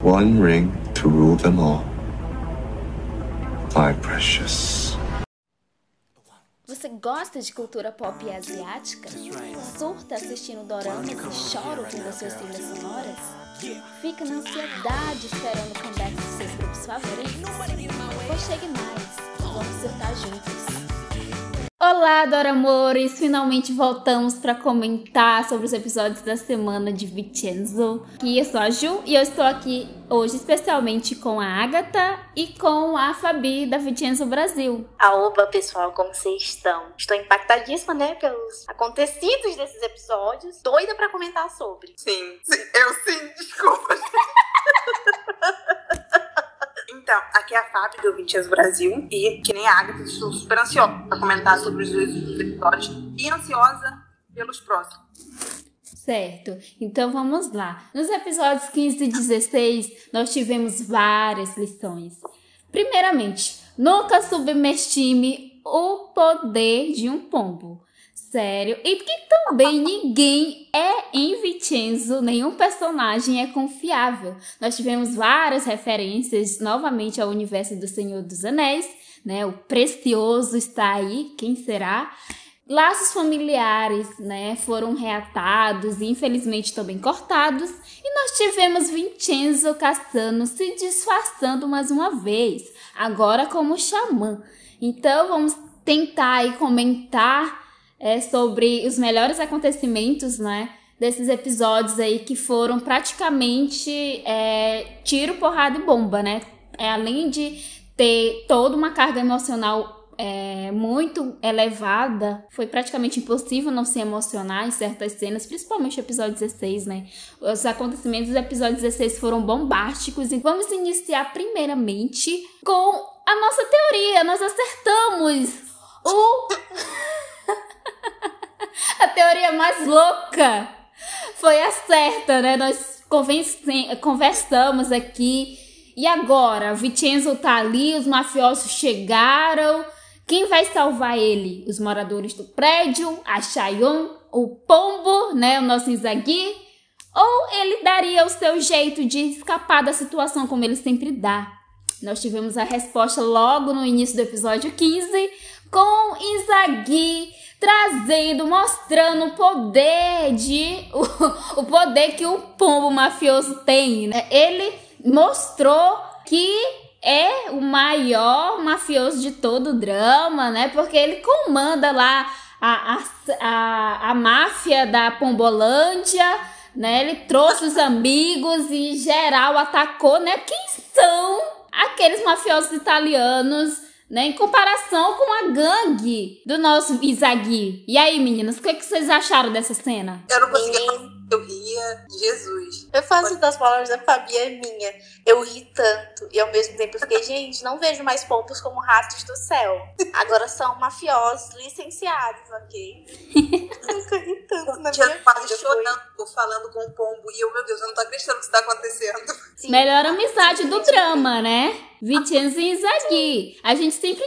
One ring to rule them all. My precious. Você gosta de cultura pop asiática? Surta assistindo doramas e chora ouvindo suas trilhas sonoras? Fica na ansiedade esperando o comeback dos seus grupos favoritos? Pois chegue mais, vamos surtar juntos! Olá, Doramores! Finalmente voltamos para comentar sobre os episódios da semana de Vincenzo. E eu sou a Ju e eu estou aqui hoje especialmente com a Agatha e com a Fabi da Vincenzo Brasil. Aoba, pessoal, como vocês estão? Estou impactadíssima, né, pelos acontecidos desses episódios. Doida para comentar sobre. Sim, sim, eu sim, desculpa. Então, aqui é a Fábio do 20 Anos Brasil e, que nem a Agatha, estou super ansiosa para comentar sobre os dois episódios e ansiosa pelos próximos. Certo, então vamos lá. Nos episódios 15 e 16, nós tivemos várias lições. Primeiramente, nunca subestime o poder de um pombo. Sério. E que também ninguém é em Vincenzo, nenhum personagem é confiável. Nós tivemos várias referências novamente ao universo do Senhor dos Anéis, né? O precioso está aí, quem será? Laços familiares, né, foram reatados e infelizmente também cortados, e nós tivemos Vincenzo Cassano se disfarçando mais uma vez, agora como xamã. Então vamos tentar aí comentar é, sobre os melhores acontecimentos, né? Desses episódios aí que foram praticamente é, tiro, porrada e bomba, né? É, além de ter toda uma carga emocional é, muito elevada, foi praticamente impossível não se emocionar em certas cenas, principalmente o episódio 16, né? Os acontecimentos do episódio 16 foram bombásticos e vamos iniciar primeiramente com a nossa teoria. Nós acertamos o. a teoria mais louca foi a certa, né? Nós conversamos aqui. E agora? O Vincenzo tá ali, os mafiosos chegaram. Quem vai salvar ele? Os moradores do prédio, a Chayon, o Pombo, né? O nosso Inzagui? Ou ele daria o seu jeito de escapar da situação como ele sempre dá? Nós tivemos a resposta logo no início do episódio 15 com Inzagui trazendo, mostrando o poder de o, o poder que o pombo mafioso tem, né? Ele mostrou que é o maior mafioso de todo o drama, né? Porque ele comanda lá a, a, a, a máfia da Pombolândia, né? Ele trouxe os amigos e geral atacou, né? Quem são aqueles mafiosos italianos né? Em comparação com a gangue do nosso Izagui. E aí, meninas, o que, é que vocês acharam dessa cena? Eu não consegui eu ria, Jesus. Eu faço das palavras da Fabi é minha. Eu ri tanto. E ao mesmo tempo eu fiquei, gente, não vejo mais pombos como ratos do céu. Agora são mafiosos licenciados, ok? Nunca ri tanto na minha quase chorando, falando com o pombo. E eu, meu Deus, eu não tô acreditando que isso tá acontecendo. Sim. Melhor amizade do drama, né? Vincenzo Zagui. A gente sempre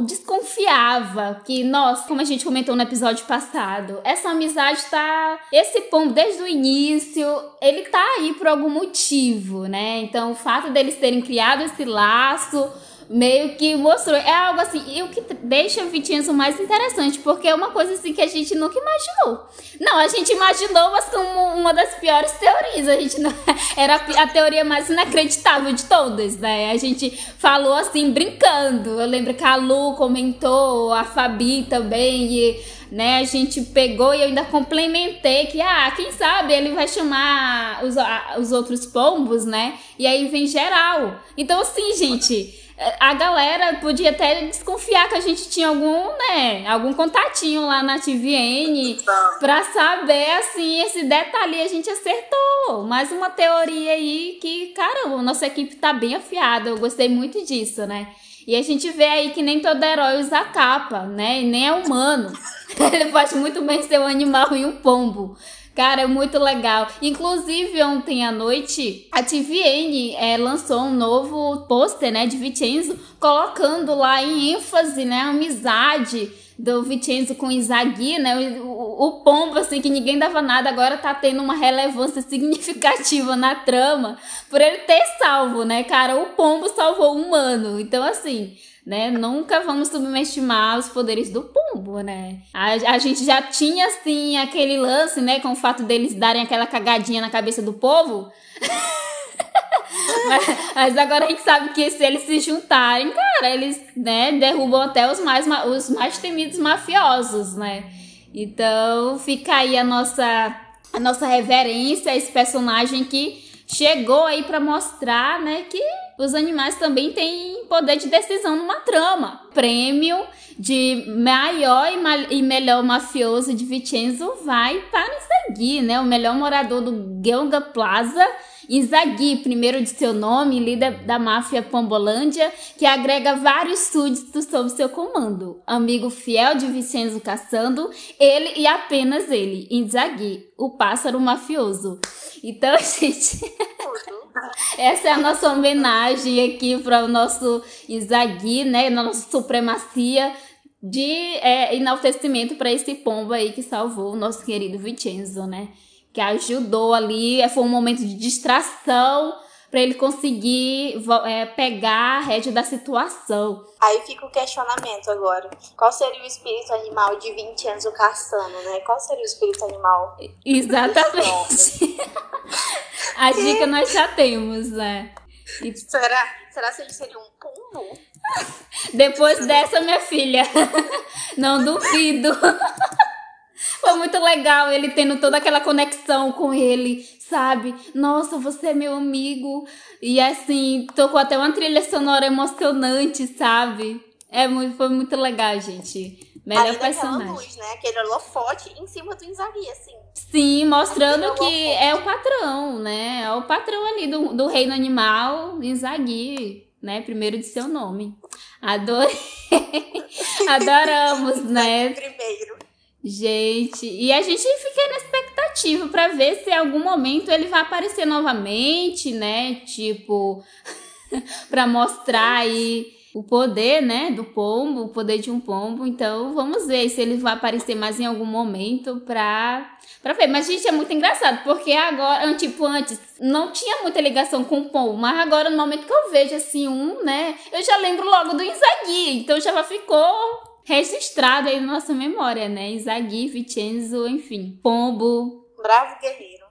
desconfiava que, nossa, como a gente comentou no episódio passado, essa amizade tá. Esse pombo, desde o início, ele tá aí por algum motivo, né? Então, o fato deles terem criado esse laço meio que mostrou. É algo assim, e o que deixa o Vincenzo mais interessante, porque é uma coisa assim que a gente nunca imaginou. Não, a gente imaginou, mas como uma das piores teorias. A gente não, era a teoria mais inacreditável de todas, né? A gente falou assim, brincando. Eu lembro que a Lu comentou, a Fabi também, e né? A gente pegou e eu ainda complementei que, ah, quem sabe ele vai chamar os, os outros pombos, né? E aí vem geral. Então, assim, gente, a galera podia até desconfiar que a gente tinha algum, né, algum contatinho lá na TVN pra saber, assim, esse detalhe a gente acertou. Mais uma teoria aí que, caramba, nossa equipe tá bem afiada. Eu gostei muito disso, né? E a gente vê aí que nem todo herói usa capa, né? E nem é humano. Ele pode muito bem ser um animal e um pombo. Cara, é muito legal. Inclusive, ontem à noite, a TVN é, lançou um novo pôster, né, de Vincenzo, colocando lá em ênfase, né, a amizade do Vincenzo com Izagui, né? O, o pombo, assim, que ninguém dava nada, agora tá tendo uma relevância significativa na trama por ele ter salvo, né, cara? O pombo salvou o humano. Então, assim, né? Nunca vamos subestimar os poderes do pombo, né? A, a gente já tinha, assim, aquele lance, né? Com o fato deles darem aquela cagadinha na cabeça do povo. mas, mas, agora a gente sabe que se eles se juntarem, cara, eles, né, derrubam até os mais, os mais temidos mafiosos, né? Então fica aí a nossa, a nossa reverência a esse personagem que chegou aí para mostrar, né, que os animais também têm poder de decisão numa trama. Prêmio de maior e, melhor mafioso de Vicenzo vai para Inzaghi, né? O melhor morador do Gelga Plaza. Inzaghi, primeiro de seu nome, líder da máfia Pombolândia, que agrega vários súditos sob seu comando. Amigo fiel de Vicenzo Caçando, ele e apenas ele, Inzaghi, o pássaro mafioso. Então, gente... Essa é a nossa homenagem aqui para o nosso Izagui, né? Nossa supremacia de é, enaltecimento para esse pombo aí que salvou o nosso querido Vincenzo, né? Que ajudou ali, foi um momento de distração para ele conseguir é, pegar a rédea da situação. Aí fica o questionamento agora. Qual seria o espírito animal de 20 anos o caçando, né? Qual seria o espírito animal? Exatamente. a dica nós já temos, né? E... Será? Será que ele seria um pombo? Depois dessa, minha filha, não duvido. Foi muito legal ele tendo toda aquela conexão com ele, sabe? Nossa, você é meu amigo. E assim, tocou até uma trilha sonora emocionante, sabe? É muito, foi muito legal, gente. Melhor Além personagem. luz, né? Aquele holofote em cima do Inzaghi, assim. Sim, mostrando que é o patrão, né? É o patrão ali do, do reino animal, Inzaghi, né? Primeiro de seu nome. Adorei. Adoramos, né? Primeiro. Gente, e a gente fica na expectativa para ver se em algum momento ele vai aparecer novamente, né? Tipo, para mostrar aí o poder, né, do pombo, o poder de um pombo. Então, vamos ver se ele vai aparecer mais em algum momento pra, pra ver. Mas, gente, é muito engraçado, porque agora, tipo, antes não tinha muita ligação com o pombo, mas agora, no momento que eu vejo, assim, um, né, eu já lembro logo do Inzaghi. Então, já ficou registrado aí na nossa memória, né? Izagui, Vicenzo, enfim. Pombo. Bravo guerreiro.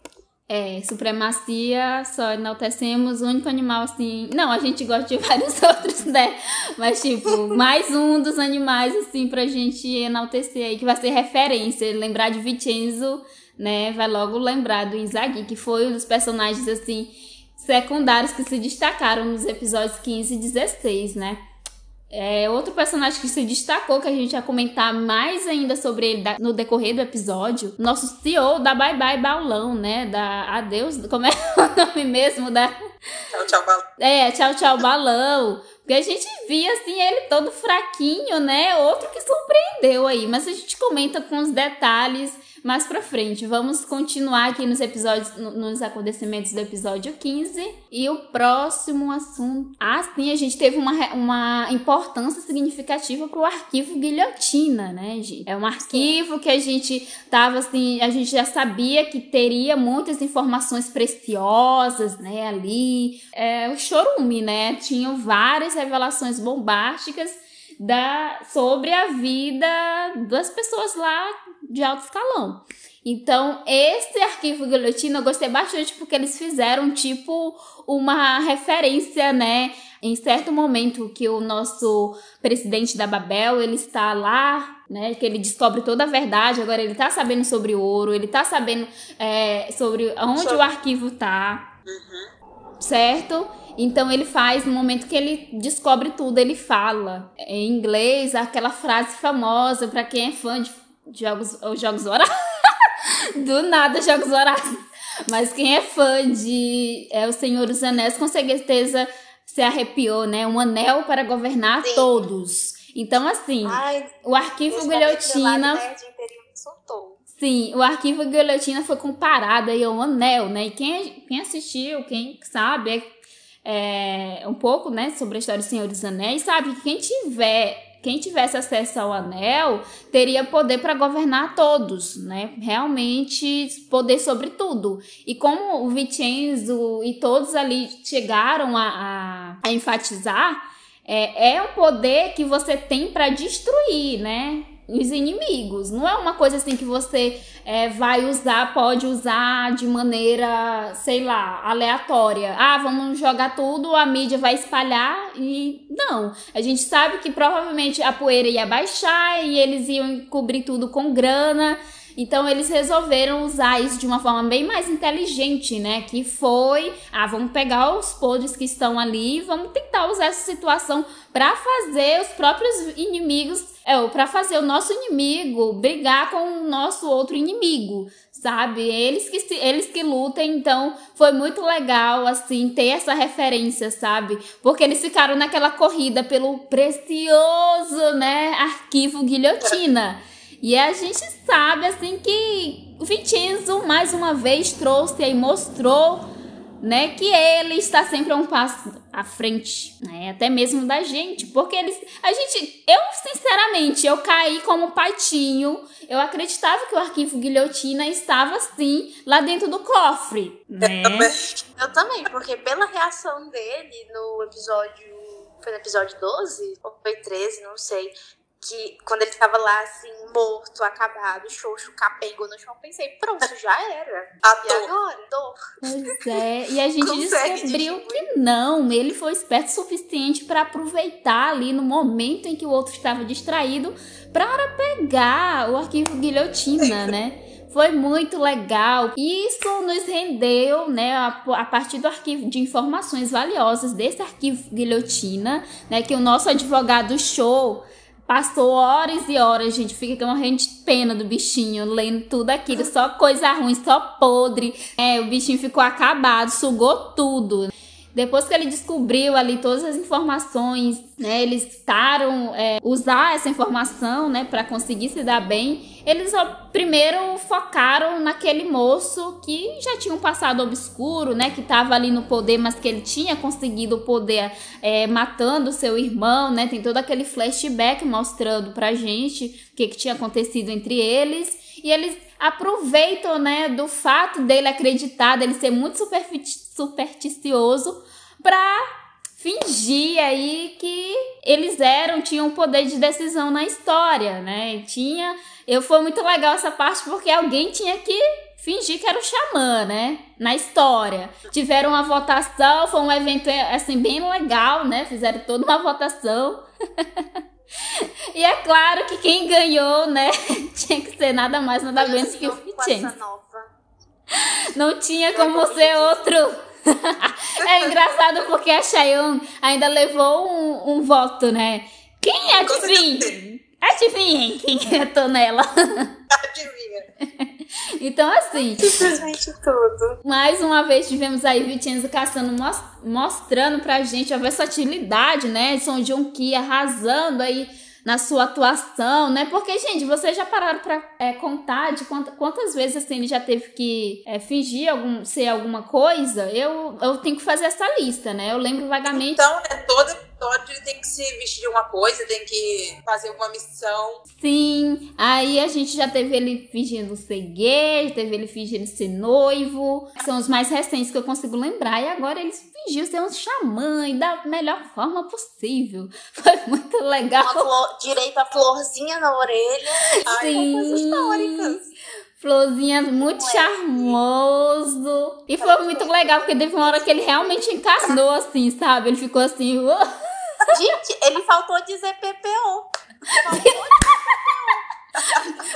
É, supremacia, só enaltecemos o único animal assim. Não, a gente gosta de vários outros, né? Mas, tipo, mais um dos animais, assim, pra gente enaltecer aí, que vai ser referência. Lembrar de Vicenzo, né? Vai logo lembrar do Izagui, que foi um dos personagens, assim, secundários que se destacaram nos episódios 15 e 16, né? É, outro personagem que se destacou, que a gente vai comentar mais ainda sobre ele no decorrer do episódio, nosso CEO da Bye Bye Baulão, né? Da Adeus, como é o nome mesmo? Da... Tchau, tchau, balão. É, tchau, tchau, balão. Porque a gente via, assim, ele todo fraquinho, né? Outro que surpreendeu aí. Mas a gente comenta com os detalhes mais pra frente. Vamos continuar aqui nos episódios, nos acontecimentos do episódio 15. E o próximo assunto. Ah, sim, a gente teve uma, uma importância significativa pro arquivo Guilhotina, né, gente? É um arquivo que a gente tava assim, a gente já sabia que teria muitas informações preciosas, né, ali. É o chorume, né? Tinham várias revelações bombásticas da, sobre a vida das pessoas lá de alto escalão. Então, esse arquivo guilhotina eu gostei bastante porque eles fizeram tipo uma referência, né? Em certo momento que o nosso presidente da Babel, ele está lá, né? Que ele descobre toda a verdade, agora ele tá sabendo sobre o ouro, ele tá sabendo é, sobre onde sobre... o arquivo tá. Uhum. Certo? Então ele faz, no momento que ele descobre tudo, ele fala em inglês aquela frase famosa para quem é fã de jogos, os jogos horários. Do nada, jogos horários. Mas quem é fã de é, O Senhor dos Anéis, com certeza se arrepiou, né? Um anel para governar Sim. todos. Então, assim, Ai, o arquivo Guilhotina. Sim, o arquivo Guilhotina foi comparado aí ao anel, né? E quem, quem assistiu, quem sabe, é é, um pouco, né, sobre a história do Senhor dos Anéis, sabe que quem tiver quem tivesse acesso ao anel teria poder para governar todos, né? Realmente poder sobre tudo. E como o Vincenzo e todos ali chegaram a, a, a enfatizar, é, é um poder que você tem para destruir, né? Os inimigos. Não é uma coisa assim que você é, vai usar, pode usar de maneira, sei lá, aleatória. Ah, vamos jogar tudo, a mídia vai espalhar e não. A gente sabe que provavelmente a poeira ia baixar e eles iam cobrir tudo com grana. Então eles resolveram usar isso de uma forma bem mais inteligente, né? Que foi, ah, vamos pegar os podres que estão ali vamos tentar usar essa situação para fazer os próprios inimigos, é, para fazer o nosso inimigo brigar com o nosso outro inimigo, sabe? Eles que eles que lutem, então foi muito legal assim ter essa referência, sabe? Porque eles ficaram naquela corrida pelo precioso, né, arquivo guilhotina. E a gente sabe assim que o Vincenzo mais uma vez trouxe e mostrou, né, que ele está sempre a um passo à frente, né, até mesmo da gente, porque eles, a gente, eu sinceramente, eu caí como patinho, eu acreditava que o arquivo guilhotina estava assim lá dentro do cofre, né? Eu também, porque pela reação dele no episódio foi no episódio 12 ou foi 13, não sei que quando ele tava lá, assim, morto, acabado, xoxo, capengo no chão, pensei, pronto, já era. A e agora? Dor. Pois é, e a gente descobriu que não, ele foi esperto o suficiente para aproveitar ali no momento em que o outro estava distraído para pegar o arquivo guilhotina, né? Foi muito legal. Isso nos rendeu, né, a, a, partir do arquivo de informações valiosas desse arquivo guilhotina, né, que o nosso advogado show Passou horas e horas, gente. Fica morrendo de pena do bichinho, lendo tudo aquilo. Só coisa ruim, só podre. É, o bichinho ficou acabado, sugou tudo. Depois que ele descobriu ali todas as informações, né, eles tentaram é, usar essa informação, né, para conseguir se dar bem. Eles primeiro focaram naquele moço que já tinha um passado obscuro, né, que estava ali no poder, mas que ele tinha conseguido o poder é, matando seu irmão, né. Tem todo aquele flashback mostrando pra gente o que, que tinha acontecido entre eles. E eles aproveitam, né, do fato dele acreditar, dele ser muito supersticioso, para fingir aí que eles eram, tinham poder de decisão na história, né? Tinha, eu foi muito legal essa parte porque alguém tinha que fingir que era o xamã, né? Na história. Tiveram uma votação, foi um evento assim bem legal, né? Fizeram toda uma votação. E é claro que quem ganhou, né, tinha que ser nada mais, nada menos que o Vincenzo. Não tinha como ser outro. é engraçado porque a Cheyenne ainda levou um, um voto, né? Quem é adivinha? Adivinhem quem é Tonela. Adivinha. Então, assim. Simplesmente tudo. Mais uma vez tivemos aí Vincenzo Cassano mostrando pra gente a versatilidade, né? São John Key arrasando aí na sua atuação, né? Porque, gente, vocês já pararam pra é, contar de quantas, quantas vezes assim, ele já teve que é, fingir algum, ser alguma coisa? Eu, eu tenho que fazer essa lista, né? Eu lembro vagamente. Então, é toda episódio ele tem que se vestir de uma coisa, tem que fazer uma missão. Sim, aí a gente já teve ele fingindo ser gay, teve ele fingindo ser noivo. São os mais recentes que eu consigo lembrar. E agora ele fingiu ser um xamã e da melhor forma possível. Foi muito legal. Flor, direito a florzinha na orelha. Sim. Ai, coisas históricas. Florzinha muito charmoso. E foi muito legal, porque teve uma hora que ele realmente encarnou assim, sabe? Ele ficou assim. Gente, ele faltou dizer PPO.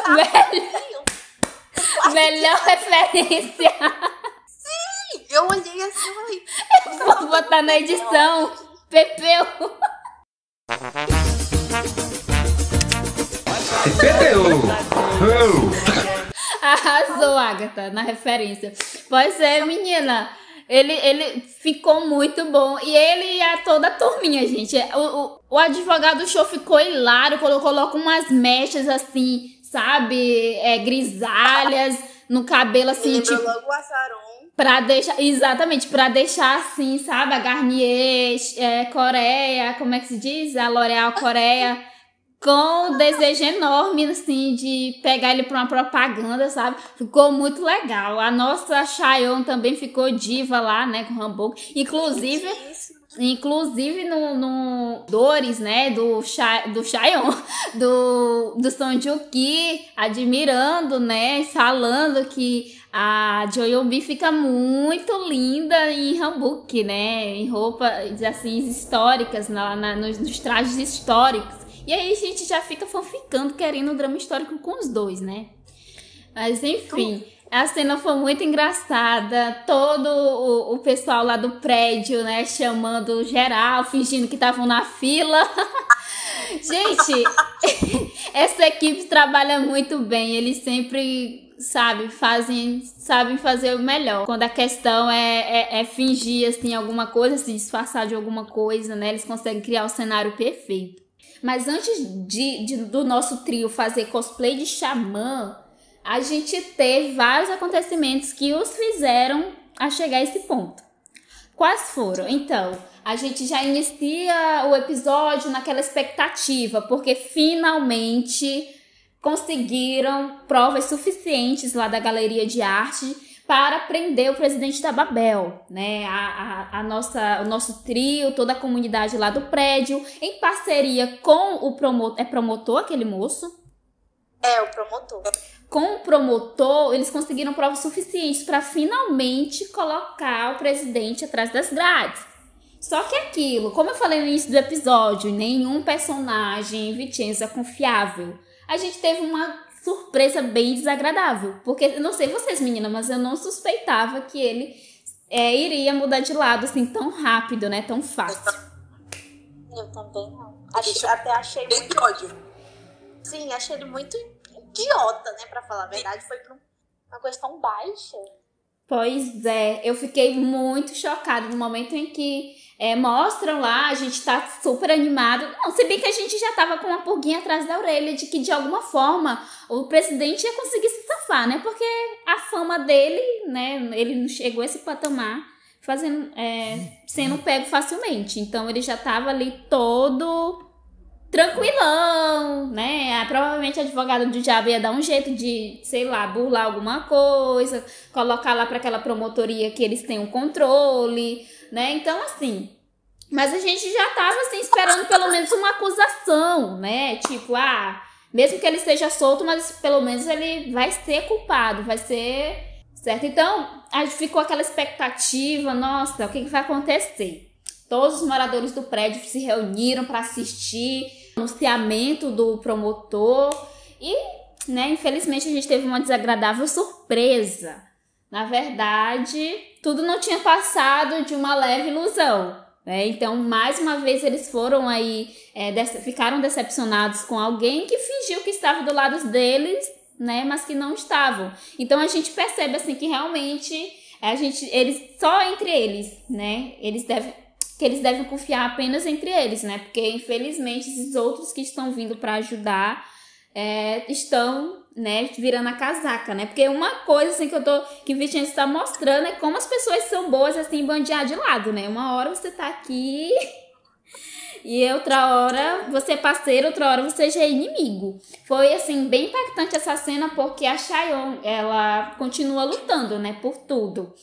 Melhor, melhor referência. Sim, eu olhei assim e Vou botar na edição. PPO. PPO. Arrasou, Agatha, na referência. Pois é, menina. Ele, ele ficou muito bom. E ele e a toda a turminha, gente. O, o, o advogado show ficou hilário quando colocou umas mechas assim, sabe? É, grisalhas no cabelo assim, Lembrou tipo. logo o Azaron. Pra deixar, exatamente, pra deixar assim, sabe? A Garnier, é, Coreia, como é que se diz? A L'Oréal Coreia com o desejo enorme, assim, de pegar ele pra uma propaganda, sabe? Ficou muito legal. A nossa Chayon também ficou diva lá, né, com o Hamburgo. Inclusive, inclusive no, no Dores, né, do, Cha, do Chayon, do, do Son Joong-ki, admirando, né, falando que a Joyobi fica muito linda em Hamburg, né, em roupas, assim, históricas, na, na nos, nos trajes históricos. E aí a gente já fica fanficando, querendo um drama histórico com os dois, né? Mas enfim, a cena foi muito engraçada. Todo o, o pessoal lá do prédio, né, chamando geral, fingindo que estavam na fila. gente, essa equipe trabalha muito bem. Eles sempre, sabe, fazem, sabem fazer o melhor. Quando a questão é, é, é fingir, assim, alguma coisa, se disfarçar de alguma coisa, né? Eles conseguem criar o cenário perfeito. Mas antes de, de, do nosso trio fazer cosplay de xamã, a gente teve vários acontecimentos que os fizeram a chegar a esse ponto. Quais foram? Então, a gente já inicia o episódio naquela expectativa, porque finalmente conseguiram provas suficientes lá da galeria de arte para prender o presidente da Babel, né? A, a, a, nossa, o nosso trio, toda a comunidade lá do prédio, em parceria com o promotor. É promotor aquele moço? É, o promotor. Com o promotor, eles conseguiram provas suficientes para finalmente colocar o presidente atrás das grades. Só que aquilo, como eu falei no início do episódio, nenhum personagem em Vicenza é confiável. A gente teve uma surpresa bem desagradável. Porque, não sei vocês, meninas, mas eu não suspeitava que ele é, iria mudar de lado assim tão rápido, né? Tão fácil. Eu também não. Achei, até achei muito. ódio. Sim, achei ele muito idiota, né? Pra falar a verdade. Foi pra uma questão baixa. Pois é, eu fiquei muito chocada no momento em que é, mostram lá, a gente tá super animado. Não, se bem que a gente já tava com uma pulguinha atrás da orelha de que de alguma forma o presidente ia conseguir se safar, né? Porque a fama dele, né? Ele não chegou a esse patamar fazendo, é, sendo pego facilmente. Então ele já tava ali todo tranquilão, né? Ah, provavelmente a advogada do diabo ia dar um jeito de, sei lá, burlar alguma coisa, colocar lá para aquela promotoria que eles têm um controle, né? Então, assim. Mas a gente já tava, assim, esperando pelo menos uma acusação, né? Tipo, ah, mesmo que ele esteja solto, mas pelo menos ele vai ser culpado, vai ser. Certo? Então, a gente ficou aquela expectativa, nossa, o que, que vai acontecer? Todos os moradores do prédio se reuniram para assistir o anunciamento do promotor e, né, infelizmente a gente teve uma desagradável surpresa. Na verdade, tudo não tinha passado de uma leve ilusão. Né? Então, mais uma vez, eles foram aí, é, ficaram decepcionados com alguém que fingiu que estava do lado deles, né? Mas que não estavam. Então a gente percebe assim que realmente a gente, eles só entre eles, né? Eles devem que eles devem confiar apenas entre eles, né? Porque infelizmente esses outros que estão vindo para ajudar é, estão, né, virando a casaca, né? Porque uma coisa assim que eu tô que o Vicente está mostrando é como as pessoas são boas assim bandear de lado, né? Uma hora você tá aqui e outra hora você é parceiro, outra hora você já é inimigo. Foi assim bem impactante essa cena porque a Chayon, ela continua lutando, né, por tudo.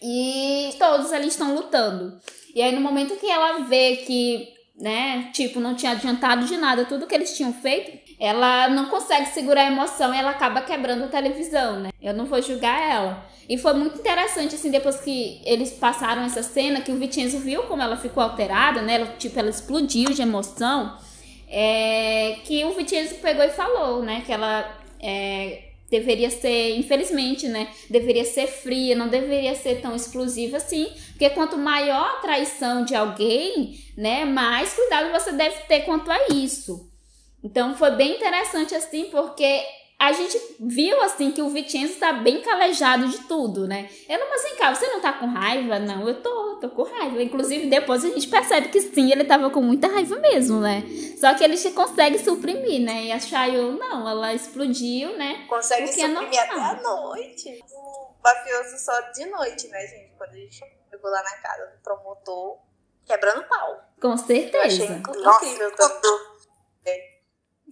E todos ali estão lutando. E aí no momento que ela vê que, né, tipo, não tinha adiantado de nada tudo que eles tinham feito, ela não consegue segurar a emoção e ela acaba quebrando a televisão, né? Eu não vou julgar ela. E foi muito interessante, assim, depois que eles passaram essa cena, que o Vicenzo viu como ela ficou alterada, né? Ela, tipo, ela explodiu de emoção. É, que o Vicenzo pegou e falou, né? Que ela é, deveria ser, infelizmente, né? Deveria ser fria, não deveria ser tão explosiva assim. Porque quanto maior a traição de alguém, né? Mais cuidado você deve ter quanto a isso. Então foi bem interessante assim, porque a gente viu assim que o Vicenzo tá bem calejado de tudo, né? Eu não, mas vem cá, você não tá com raiva? Não, eu tô, tô com raiva. Inclusive, depois a gente percebe que sim, ele tava com muita raiva mesmo, né? Só que ele consegue suprimir, né? E a Chayo, não, ela explodiu, né? Consegue é suprimir até a noite. O mafioso só de noite, né, gente? Quando a gente chegou lá na casa do promotor, quebrando pau. Com certeza. Eu achei incrível. Nossa, eu tô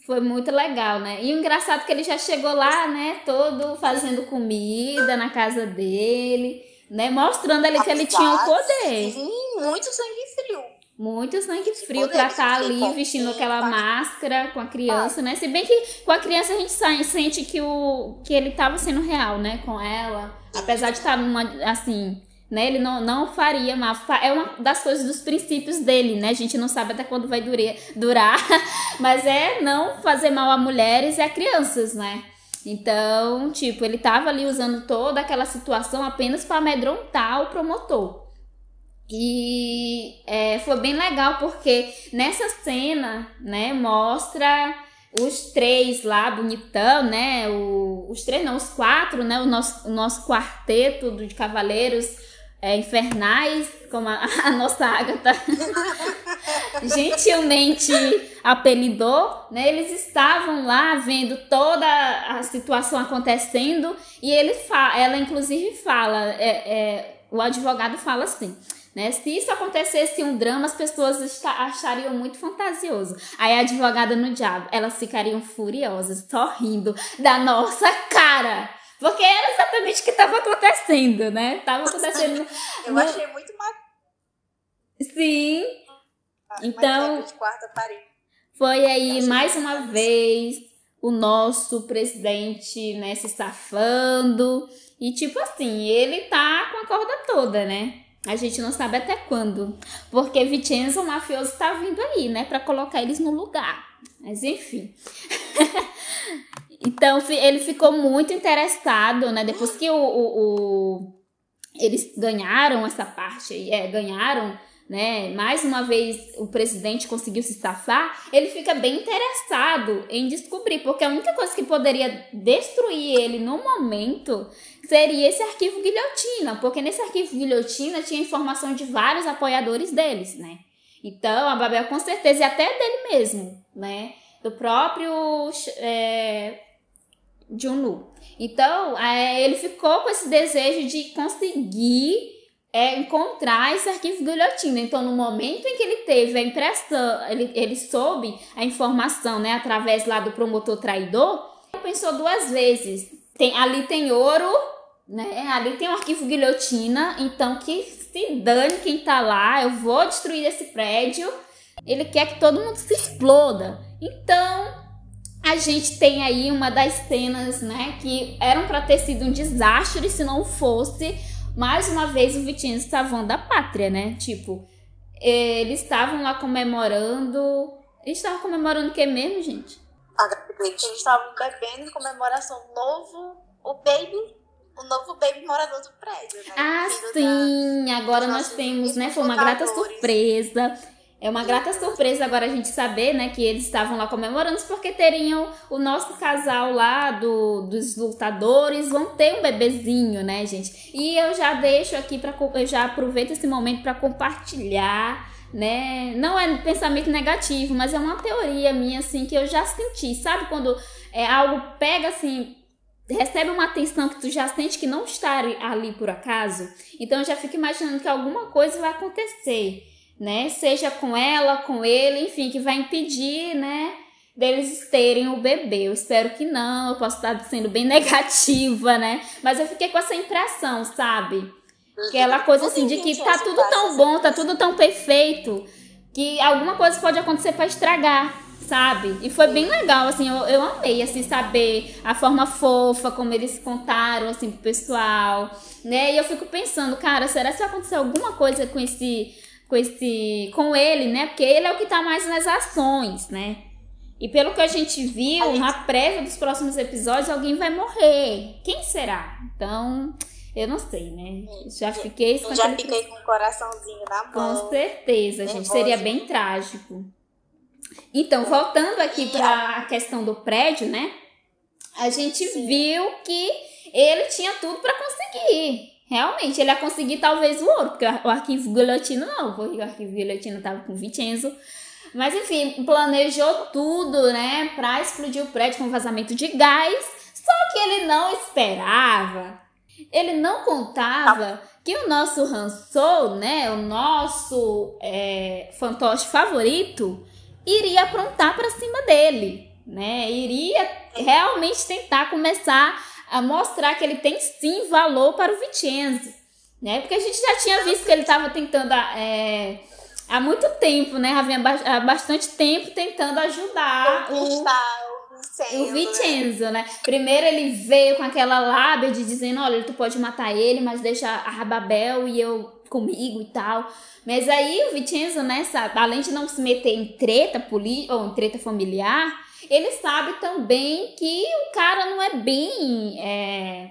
Foi muito legal, né? E o engraçado é que ele já chegou lá, né? Todo fazendo comida na casa dele, né? Mostrando ali que ele tinha o poder. Sim, muito sangue frio. Muito sangue frio pra estar porque ali vestindo aquela máscara com a criança, né? Se bem que com a criança a gente sente que, o, que ele tava sendo real, né? Com ela. Apesar de estar numa, assim, né? Ele não, não faria mal. É uma das coisas dos princípios dele, né? A gente não sabe até quando vai dure- durar. Mas é não fazer mal a mulheres e a crianças, né? Então, tipo, ele tava ali usando toda aquela situação apenas para amedrontar o promotor. E é, foi bem legal porque nessa cena, né, mostra os três lá, bonitão, né? O, os três, não, os quatro, né? O nosso, o nosso quarteto de cavaleiros é, infernais, como a, a nossa Agatha gentilmente apelidou, né? Eles estavam lá vendo toda a situação acontecendo e ele fa ela inclusive fala, é, é, o advogado fala assim. Né? Se isso acontecesse um drama, as pessoas achariam muito fantasioso. Aí a advogada no diabo, elas ficariam furiosas, só rindo da nossa cara. Porque era exatamente o que estava acontecendo, né? Tava acontecendo. Eu no- achei muito Sim, Então- Então... de quarta parede. Foi aí mais uma vez o nosso presidente, né, se safando. E tipo assim, ele tá com a corda toda, né? A gente não sabe até quando. Porque Vincenzo, o mafioso, tá vindo aí, né? Pra colocar eles no lugar. Mas enfim. então ele ficou muito interessado, né? Depois que o, o- o- eles ganharam essa parte aí, é, ganharam né? Mais uma vez o presidente conseguiu se safar, ele fica bem interessado em descobrir, porque a única coisa que poderia destruir ele no momento seria esse arquivo guilhotina, porque nesse arquivo guilhotina tinha informação de vários apoiadores deles, né? Então, a Babel com certeza, e até dele mesmo, né? Do próprio é, Junu. Então, é, ele ficou com esse desejo de conseguir é, encontrar esse arquivo guilhotina. Então, no momento em que ele teve a impressão, ele, ele soube a informação, né, através lá do promotor traidor, ele pensou duas vezes. Tem, ali tem ouro, né? Ali tem um arquivo guilhotina, então que se dane quem tá lá, eu vou destruir esse prédio. Ele quer que todo mundo se exploda. Então, a gente tem aí uma das cenas, né, que eram para ter sido um desastre se não fosse mais uma vez o Vitinho Savão da pátria, né? Tipo, eles estavam lá comemorando. Eles estavam comemorando o que mesmo, gente? Eles estavam bebendo em comemoração novo, o baby, o novo baby morador do prédio, né? Ah, sim! Agora dos nós temos, né? Foi uma grata surpresa. É uma grata surpresa agora a gente saber, né, que eles estavam lá comemorando, porque teriam o nosso casal lá do, dos lutadores, vão ter um bebezinho, né, gente? E eu já deixo aqui para eu já aproveito esse momento para compartilhar, né? Não é pensamento negativo, mas é uma teoria minha assim que eu já senti, sabe quando é algo pega assim recebe uma atenção que tu já sente que não está ali- por acaso, então eu já fico imaginando que alguma coisa vai acontecer né? Seja com ela, com ele, enfim, que vai impedir, né? Deles terem o bebê. Eu espero que não, eu posso estar sendo bem negativa, né? Mas eu fiquei com essa impressão, sabe? Aquela coisa assim de que tá tudo tão bom, tá tudo tão perfeito, que alguma coisa pode acontecer pra estragar, sabe? E foi bem legal, assim, eu, eu amei, assim, saber a forma fofa como eles contaram, assim, pro pessoal, né? E eu fico pensando, cara, será que vai acontecer alguma coisa com esse com esse com ele, né? Porque ele é o que tá mais nas ações, né? E pelo que a gente viu, A gente- na prévia dos próximos episódios, alguém vai morrer. Quem será? Então, eu não sei, né? Já fiquei com já fiquei com o coraçãozinho na com mão. certeza, gente. Nervosa. Seria bem trágico. Então, voltando aqui para a questão do prédio, né? A gente viu que ele tinha tudo para conseguir. Realmente, ele ia conseguir talvez o ouro, porque o arquivo guilhotino não, porque o arquivo guilhotino tava com Vincenzo. Mas enfim, planejou tudo, né, pra explodir o prédio com vazamento de gás. Só que ele não esperava, ele não contava que o nosso Hansou, né, o nosso é, fantoche favorito, iria aprontar pra cima dele. né, iria realmente tentar começar a mostrar que ele tem sim valor para o Vincenzo, né? Porque a gente já tinha visto que ele estava tentando é, há muito tempo, né? Havia há bastante tempo tentando ajudar o, o Vincenzo, né? Primeiro ele veio com aquela lábia de dizendo, olha, tu pode matar ele, mas deixa a Babel e eu comigo e tal. Mas aí o Vincenzo, né, sabe, além de não se meter em treta política ou em treta familiar, ele sabe também que o cara não é bem. É,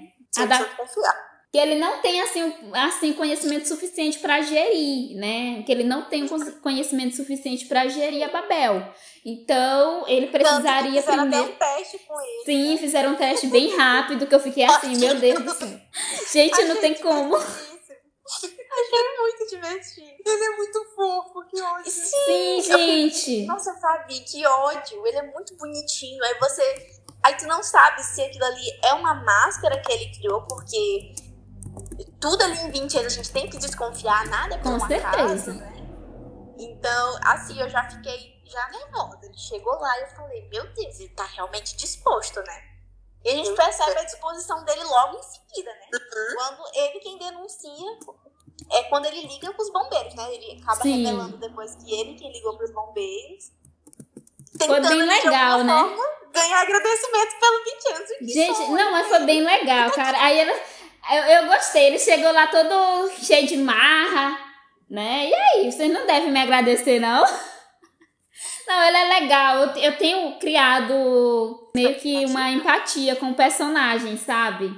que ele não tem assim, assim conhecimento suficiente para gerir, né? Que ele não tem conhecimento suficiente para gerir a Babel. Então, ele precisaria Tanto que primeiro. um teste com ele. Sim, fizeram um teste bem rápido que eu fiquei assim, meu Deus do céu. Gente, não tem como. Achei muito divertido. Ele é muito fofo, que ódio. Sim, gente. Nossa, Fabi, que ódio. Ele é muito bonitinho. Aí você. Aí tu não sabe se aquilo ali é uma máscara que ele criou, porque tudo ali em 20 anos a gente tem que desconfiar, nada é por Com um certeza. acaso, né? Então, assim, eu já fiquei já nervosa. Ele chegou lá e eu falei, meu Deus, ele tá realmente disposto, né? E a gente percebe a disposição dele logo em seguida, né? Quando ele quem denuncia é quando ele liga pros bombeiros, né? Ele acaba Sim. revelando depois que ele quem ligou pros bombeiros. Foi bem legal, né? forma, ganhar agradecimento pelo Vincenzo. que Gente, só- não, mas foi bem legal, cara. Aí ela, eu, eu gostei. Ele chegou lá todo cheio de marra, né? E aí, vocês não devem me agradecer, não? Não, ele é legal. Eu, eu tenho criado meio que uma empatia com o personagem, sabe?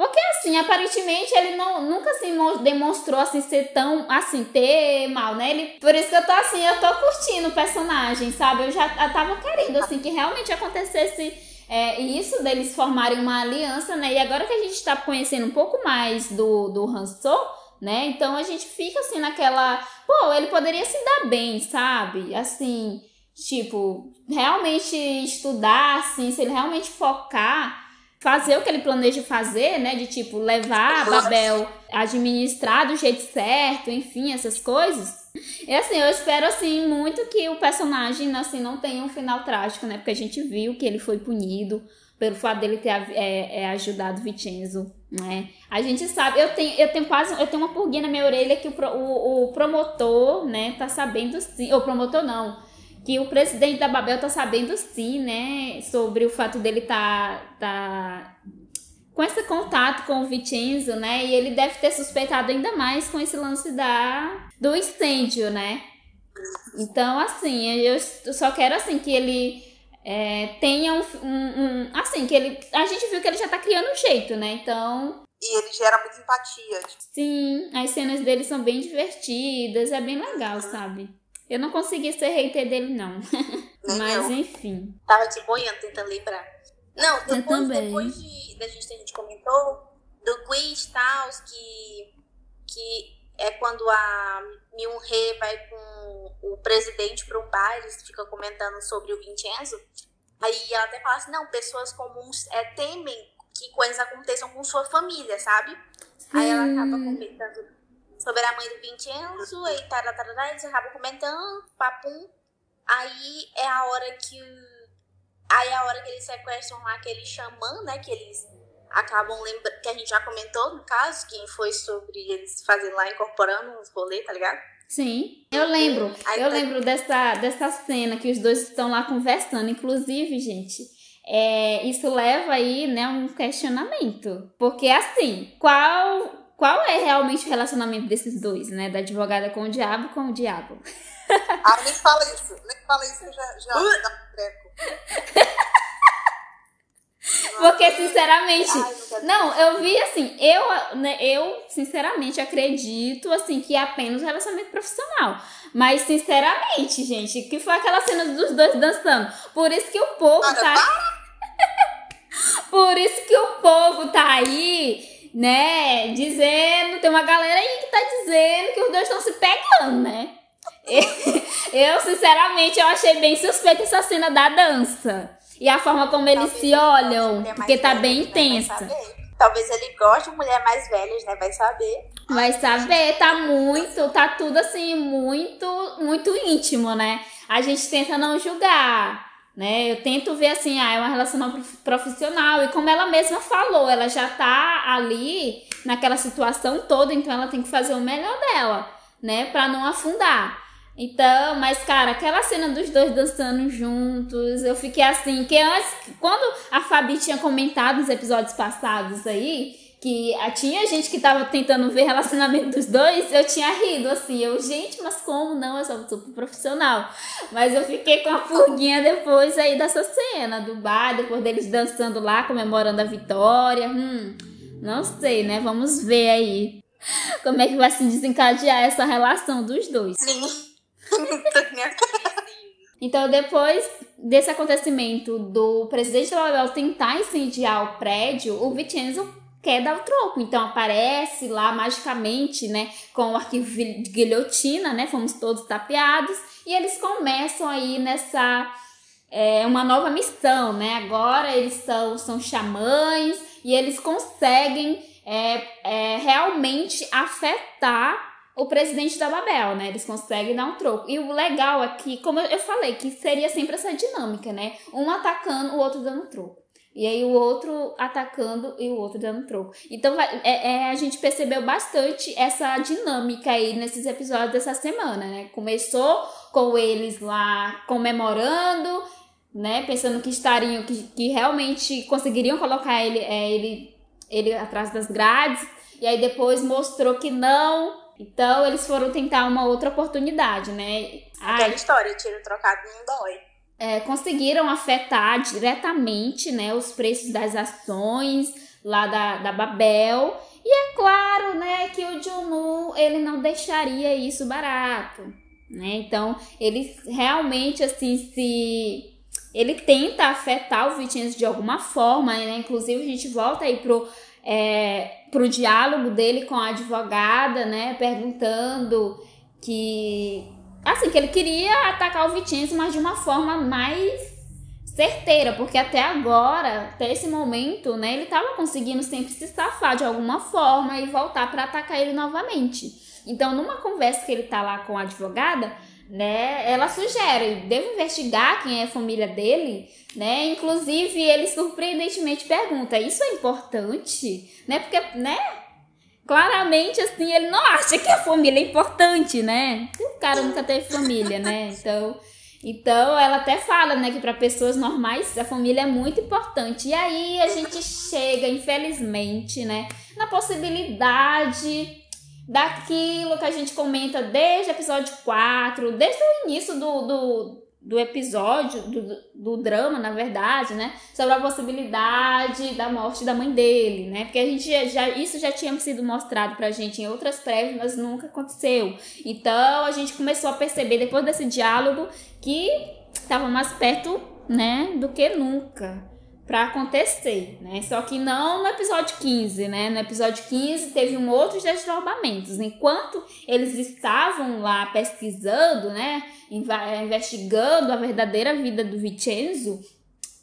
Porque assim, aparentemente ele não, nunca se mo- demonstrou assim ser tão assim, ter mal, né? Ele, por isso que eu tô assim, eu tô curtindo o personagem, sabe? Eu já eu tava querendo assim que realmente acontecesse é, isso deles formarem uma aliança, né? E agora que a gente tá conhecendo um pouco mais do, do Hanso, né? Então a gente fica assim naquela. Pô, ele poderia se dar bem, sabe? Assim, tipo, realmente estudar, assim, se ele realmente focar, fazer o que ele planeja fazer, né? De tipo, levar a Babel administrar do jeito certo, enfim, essas coisas. E assim, eu espero assim muito que o personagem assim não tenha um final trágico, né? Porque a gente viu que ele foi punido pelo fato dele ter é, é, ajudado Vincenzo, né? A gente sabe, eu tenho, eu tenho quase, eu tenho uma purguinha na minha orelha que o, o, o promotor, né, tá sabendo sim, ou promotor não, que o presidente da Babel tá sabendo sim, né, sobre o fato dele tá, tá com esse contato com o Vincenzo, né, e ele deve ter suspeitado ainda mais com esse lance da, do incêndio, né. Então, assim, eu só quero, assim, que ele é, tenha um, um, um- Assim, que ele. A gente viu que ele já tá criando um jeito, né? Então, E ele gera muita empatia. Tipo, sim, as cenas dele são bem divertidas, é bem legal, sabe? Eu não consegui ser hater dele, não. Mas, eu. enfim. Tava te boiando, tentando lembrar. Não, depois, depois de, da gente, a gente comentou do quiz tal, que, que é quando a Myung-Hee vai com o presidente para um bar, eles ficam comentando sobre o Vincenzo. Aí ela até fala assim, não, pessoas comuns é, temem que coisas aconteçam com sua família, sabe? Aí ela acaba comentando sobre a mãe do Vincenzo, e tará, tarará, eles acabam comentando, papum. Aí é a hora que Aí é a hora que eles sequestram lá aquele xamã, né? Que eles acabam lembrando. Que a gente já comentou, no caso, que foi sobre eles fazerem lá incorporando uns rolês, tá ligado? Sim, eu lembro. Aí Eu tá- lembro dessa, dessa cena que os dois estão lá conversando. Inclusive, gente, é, isso leva aí, né, um questionamento. Porque, assim, qual, qual é realmente o relacionamento desses dois, né? Da advogada com o diabo com o diabo? Ah, nem fala isso. Nem fala isso que já, já Uh! dá um treco. Porque, sinceramente. Ai, não eu vi assim, eu, né, eu sinceramente acredito assim que é apenas um relacionamento profissional. Mas sinceramente, gente, que foi aquela cena dos dois dançando. Por isso que o povo Para, tá Por isso que o povo tá aí, né, dizendo, tem uma galera aí que tá dizendo que os dois estão se pegando, né? Eu, sinceramente, eu achei bem suspeita essa cena da dança. E a forma como eles Talvez se ele goste de olham, porque tá velha, bem né? Intensa. Talvez ele goste de mulher mais velhas, né? Vai saber. Vai saber, tá muito, tá tudo assim, muito, muito íntimo, né? A gente tenta não julgar, né? Eu tento ver assim, ah, é uma relação profissional. E como ela mesma falou, ela já tá ali naquela situação toda, então ela tem que fazer o melhor dela, né? Pra não afundar. Então, mas cara, aquela cena dos dois dançando juntos, eu fiquei assim, que antes, quando a Fabi tinha comentado nos episódios passados aí, que tinha gente que tava tentando ver relacionamento dos dois, eu tinha rido, assim, eu, gente, mas como não? Eu sou super profissional. Mas eu fiquei com a pulguinha depois aí dessa cena do bar, depois deles dançando lá, comemorando a vitória. Hum, não sei, né? Vamos ver aí como é que vai se desencadear essa relação dos dois. Sim. então, depois desse acontecimento do presidente da Babel tentar incendiar o prédio, o Vincenzo quer dar o troco. Então aparece lá magicamente, né, com o arquivo de guilhotina, né, fomos todos tapeados, e eles começam aí nessa é, uma nova missão, né, agora eles são, são xamãs e eles conseguem é, é, realmente afetar o presidente da Babel, né? Eles conseguem dar um troco. E o legal é que, como eu falei, que seria sempre essa dinâmica, né? Um atacando, o outro dando troco. E aí o outro atacando e o outro dando troco. Então é, é, a gente percebeu bastante essa dinâmica aí nesses episódios dessa semana, né? Começou com eles lá comemorando, né? Pensando que estariam, que, que realmente conseguiriam colocar ele, é, ele, ele atrás das grades. E aí depois mostrou que não. Então eles foram tentar uma outra oportunidade, né? Aquela história, tiro trocado não dói é, conseguiram afetar diretamente né, os preços das ações lá da, da Babel. E é claro né, que o Junu ele não deixaria isso barato. Né? Então, ele realmente assim se. Ele tenta afetar o Vitinho de alguma forma, né? Inclusive, a gente volta aí pro, é, pro diálogo dele com a advogada, né? Perguntando que Assim, que ele queria atacar o Vitinho, mas de uma forma mais certeira, porque até agora, até esse momento, né, ele tava conseguindo sempre se safar de alguma forma e voltar para atacar ele novamente. Então, numa conversa que ele tá lá com a advogada, né, ela sugere, deve investigar quem é a família dele, né? Inclusive, ele surpreendentemente pergunta: "Isso é importante?", né? Porque, né, claramente, assim, ele não acha que a família é importante, né? O cara nunca teve família, né? Então, então ela até fala, né, que para pessoas normais a família é muito importante. E aí a gente chega, infelizmente, né, na possibilidade daquilo que a gente comenta desde o episódio 4, desde o início do, do do episódio, do, do drama, na verdade, né? Sobre a possibilidade da morte da mãe dele, né? Porque a gente já, isso já tinha sido mostrado pra gente em outras prévias, mas nunca aconteceu. Então a gente começou a perceber depois desse diálogo que estava mais perto, né, do que nunca para acontecer, né? Só que não no episódio 15, né? No episódio 15 teve um outro desdobramentos. Enquanto eles estavam lá pesquisando, né, investigando a verdadeira vida do Vincenzo,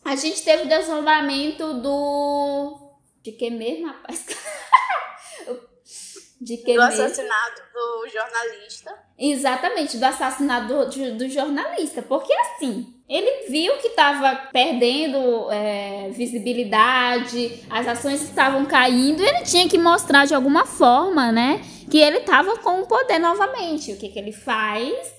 a gente teve o desdobramento do de que mesmo, rapaz? de que do mesmo? assassinato do jornalista. Exatamente, do assassinato do, do jornalista, porque assim, ele viu que estava perdendo é, visibilidade, as ações estavam caindo, ele tinha que mostrar de alguma forma, né, que ele estava com o poder novamente. O que, que ele faz?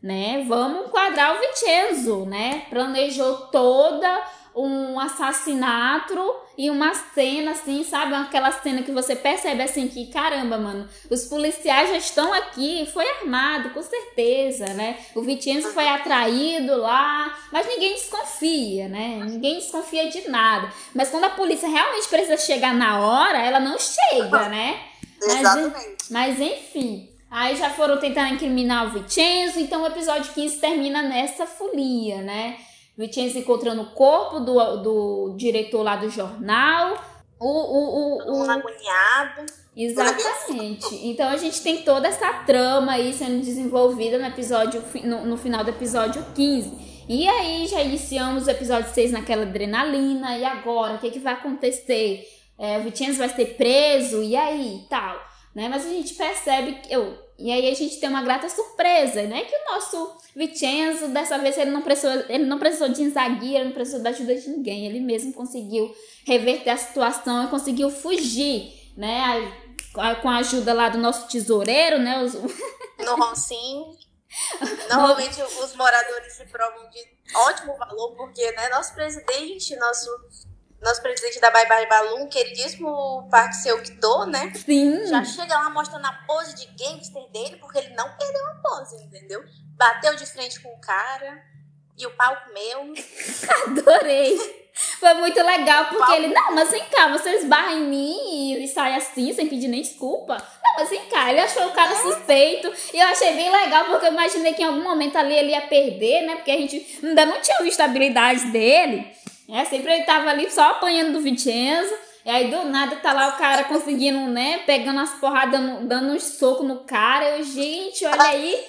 Né? Vamos enquadrar o Vincenzo, né? Planejou toda um assassinato e uma cena assim, sabe? Aquela cena que você percebe assim que, caramba, mano, os policiais já estão aqui, foi armado, com certeza, né? O Vicenzo foi atraído lá, mas ninguém desconfia, né? Ninguém desconfia de nada. Mas quando a polícia realmente precisa chegar na hora, ela não chega, né? Exatamente. Mas, mas enfim. Aí já foram tentando incriminar o Vicenzo, então o episódio 15 termina nessa folia, né? Vitinhas encontrando o corpo do, do diretor lá do jornal. O, o, o, o... agoniado. Exatamente. Então a gente tem toda essa trama aí sendo desenvolvida no episódio no, no final do episódio 15. E aí já iniciamos o episódio 6 naquela adrenalina. E agora? O que, que vai acontecer? É, o Vitinhas vai ser preso? E aí? Tal. Né? Mas a gente percebe que. Eu, E aí a gente tem uma grata surpresa, né? Que o nosso Vicenzo, dessa vez, ele não precisou, ele não precisou de Inzaghi, ele não precisou da ajuda de ninguém. Ele mesmo conseguiu reverter a situação e conseguiu fugir, né? Com a ajuda lá do nosso tesoureiro, né? Os... No Roncinho. Normalmente os moradores se provam de ótimo valor, porque né, nosso presidente, nosso, nosso presidente da Bye Bye Balloon, queridíssimo Parque Seu Quito, né? Sim. Já chega lá mostrando a pose de gangster dele, porque ele não perdeu a pose, entendeu? Bateu de frente com o cara e o pau comeu. Adorei. Foi muito legal, porque ele, não, mas vem cá, você esbarra em mim e, sai assim, sem pedir nem desculpa. Não, mas vem cá, ele achou o cara suspeito. E eu achei bem legal, porque eu imaginei que em algum momento ali ele ia perder, né? Porque a gente ainda não tinha visto a habilidade dele. É, sempre ele tava ali só apanhando do Vincenzo. E aí do nada tá lá o cara conseguindo, né? Pegando as porradas, dando uns socos no cara. Eu, gente, olha aí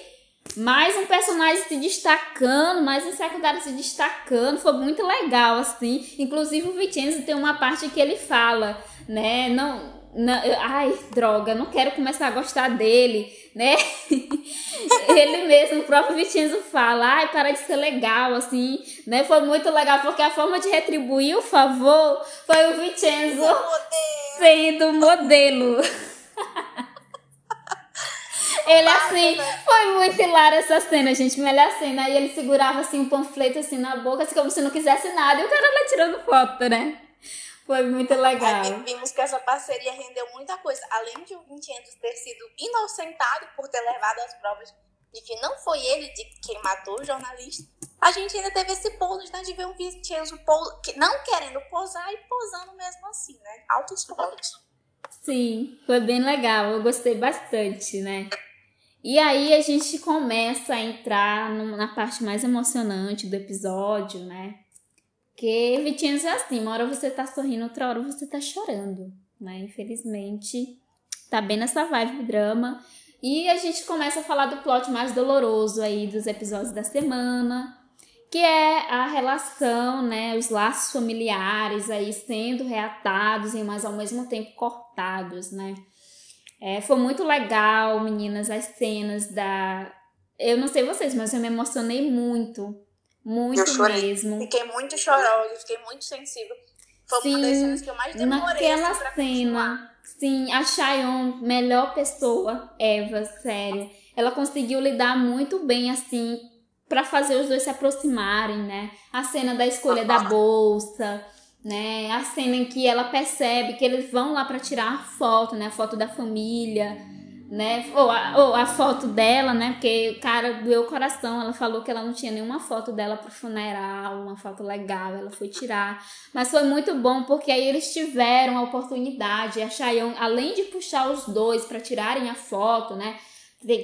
mais um personagem se destacando, mais um secundário se destacando, foi muito legal, assim. Inclusive o Vincenzo tem uma parte que ele fala, né? Não, não, ai, droga, não quero começar a gostar dele, né? ele mesmo, o próprio Vincenzo fala, ai, para de ser legal, assim, né? Foi muito legal, porque a forma de retribuir o favor foi o Vincenzo sendo modelo. Ele assim, foi muito hilário essa cena, gente. Melhor cena. Aí ele segurava assim um panfleto assim na boca, assim, como se não quisesse nada. E o cara lá tirando foto, né? Foi muito legal. Aí vimos que essa parceria rendeu muita coisa. Além de o Vincenzo ter sido inocentado por ter levado as provas de que não foi ele de quem matou o jornalista, a gente ainda teve esse bônus né, de ver um Vincenzo não querendo posar e posando mesmo assim, né? Altos fotos. Sim, foi bem legal. Eu gostei bastante, né? E aí a gente começa a entrar na parte mais emocionante do episódio, né? Porque Vitinhos é assim, uma hora você tá sorrindo, outra hora você tá chorando, né? Infelizmente, tá bem nessa vibe drama. E a gente começa a falar do plot mais doloroso aí dos episódios da semana, que é a relação, né, os laços familiares aí sendo reatados, mas ao mesmo tempo cortados, né? É, foi muito legal, meninas, as cenas da. Eu não sei vocês, mas eu me emocionei muito. Muito eu chorei. mesmo. Fiquei muito chorosa, fiquei muito sensível. Foi sim, uma das cenas que eu mais demorei naquela assim, cena. Sim, a Chayon, melhor pessoa, Eva, sério. Ela conseguiu lidar muito bem, assim, para fazer os dois se aproximarem, né? A cena da escolha da bolsa, né? A cena em que ela percebe que eles vão lá para tirar a foto, né? A foto da família, né? Ou a, ou a foto dela, né? Porque cara doeu o coração. Ela falou que ela não tinha nenhuma foto dela pro funeral, uma foto legal. Ela foi tirar. Mas foi muito bom porque aí eles tiveram a oportunidade. A Chayon, além de puxar os dois para tirarem a foto, né?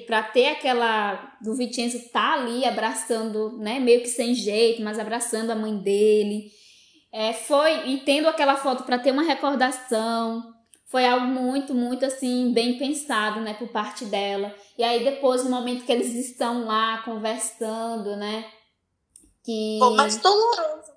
para ter aquela do Vicenzo tá ali abraçando, né, meio que sem jeito, mas abraçando a mãe dele. É, foi, e tendo aquela foto para ter uma recordação, foi algo muito, muito assim, bem pensado, né, por parte dela. E aí depois, no momento que eles estão lá conversando, né, que... Foi mais doloroso.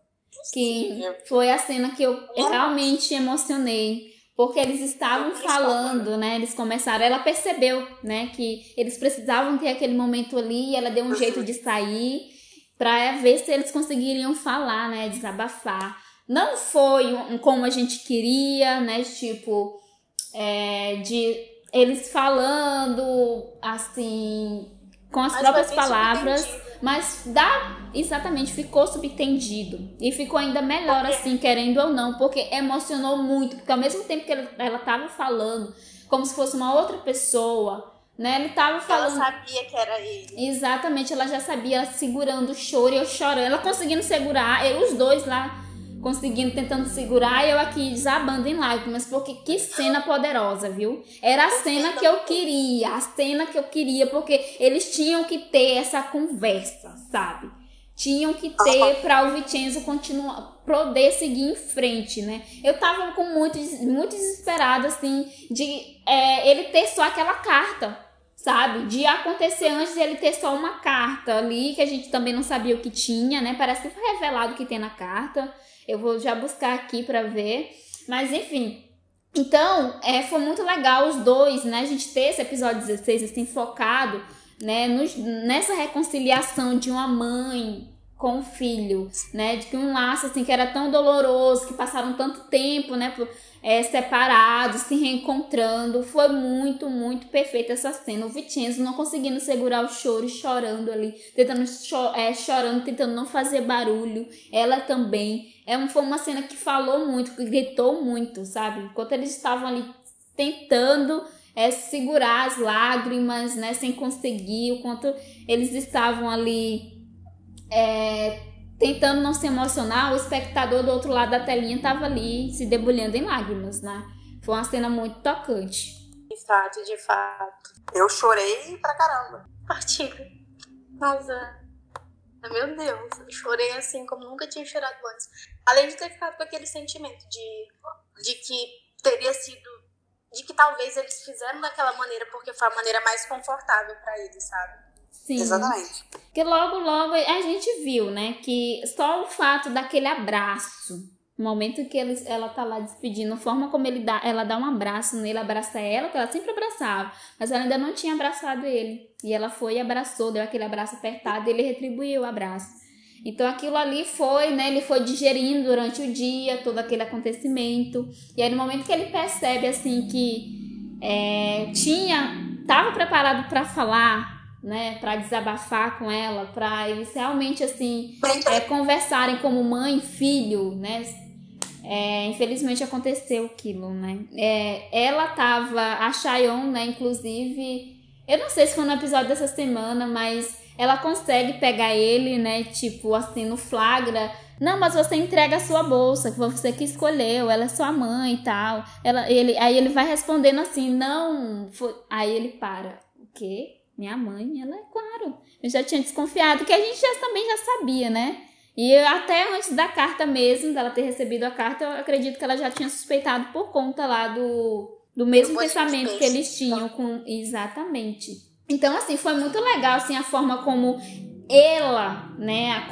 Que foi a cena que eu realmente emocionei. Porque eles estavam falando, né? Eles começaram. Ela percebeu, né? Que eles precisavam ter aquele momento ali. E ela deu um jeito de sair para ver se eles conseguiriam falar, né? Desabafar. Não foi um, como a gente queria, né? Tipo, é, de eles falando assim, com as mas próprias palavras, mas dá exatamente ficou subtendido e ficou ainda melhor assim, querendo ou não, porque emocionou muito, porque ao mesmo tempo que ela, ela tava falando como se fosse uma outra pessoa, né? Ele tava falando. Ela sabia que era ele. Exatamente, ela já sabia, segurando o choro e eu chorando, ela conseguindo segurar, eu, os dois lá conseguindo, tentando segurar, e eu aqui desabando em lágrimas, porque que cena poderosa, viu? Era a cena que eu queria, a cena que eu queria, porque eles tinham que ter essa conversa, sabe? Tinham que ter para o Vicenzo continuar, poder seguir em frente, né? Eu tava com muito, muito desesperada, assim, de é, ele ter só aquela carta, sabe? De acontecer antes de ele ter só uma carta ali, que a gente também não sabia o que tinha, né? Parece que foi revelado o que tem na carta. Eu vou já buscar aqui para ver. Mas enfim, Então, é, foi muito legal os dois, né? A gente ter esse episódio 16 assim, focado né, nos, nessa reconciliação de uma mãe com o filho, né? De que um laço assim que era tão doloroso, que passaram tanto tempo, né? É, separados, se reencontrando. Foi muito, muito perfeita essa cena. O Vincenzo não conseguindo segurar o choro, chorando ali, tentando cho é, chorando, tentando não fazer barulho. Ela também. É, foi uma cena que falou muito, que gritou muito, sabe? Enquanto eles estavam ali tentando é, segurar as lágrimas, né? Sem conseguir, o quanto eles estavam ali. É, tentando não se emocionar, o espectador do outro lado da telinha tava ali se debulhando em lágrimas, né? Foi uma cena muito tocante. De fato, de fato. Eu chorei pra caramba. Partilho. Nossa. Meu Deus, eu chorei assim como nunca tinha chorado antes. Além de ter ficado com aquele sentimento de, de que teria sido. De que talvez eles fizeram daquela maneira porque foi a maneira mais confortável para eles, sabe? Sim. Exatamente. Porque logo, logo a gente viu, né, que só o fato daquele abraço, no momento que ele, ela tá lá despedindo, a forma como ele dá, ela dá um abraço nele, abraça ela, que ela sempre abraçava, mas ela ainda não tinha abraçado ele. E ela foi e abraçou, deu aquele abraço apertado e ele retribuiu o abraço. Então aquilo ali foi, né? Ele foi digerindo durante o dia todo aquele acontecimento. E aí no momento que ele percebe assim que é, tinha, tava preparado para falar, né, para desabafar com ela, para eles realmente assim é, conversarem como mãe e filho, né? É, infelizmente aconteceu aquilo, né? É, ela tava, a Chayon, né, inclusive, eu não sei se foi no episódio dessa semana, mas ela consegue pegar ele, né, tipo assim, no flagra. Não, mas você entrega a sua bolsa, que você que escolheu, ela é sua mãe e tal. Ela, ele, aí ele vai respondendo assim, não, foi... aí ele para. O quê? Minha mãe, ela é claro. Eu já tinha desconfiado, que a gente já, também já sabia, né? E até antes da carta mesmo, dela ter recebido a carta, eu acredito que ela já tinha suspeitado por conta lá do, do mesmo pensamento que eles tinham com. Exatamente. Então, assim, foi muito legal, assim, a forma como ela, né,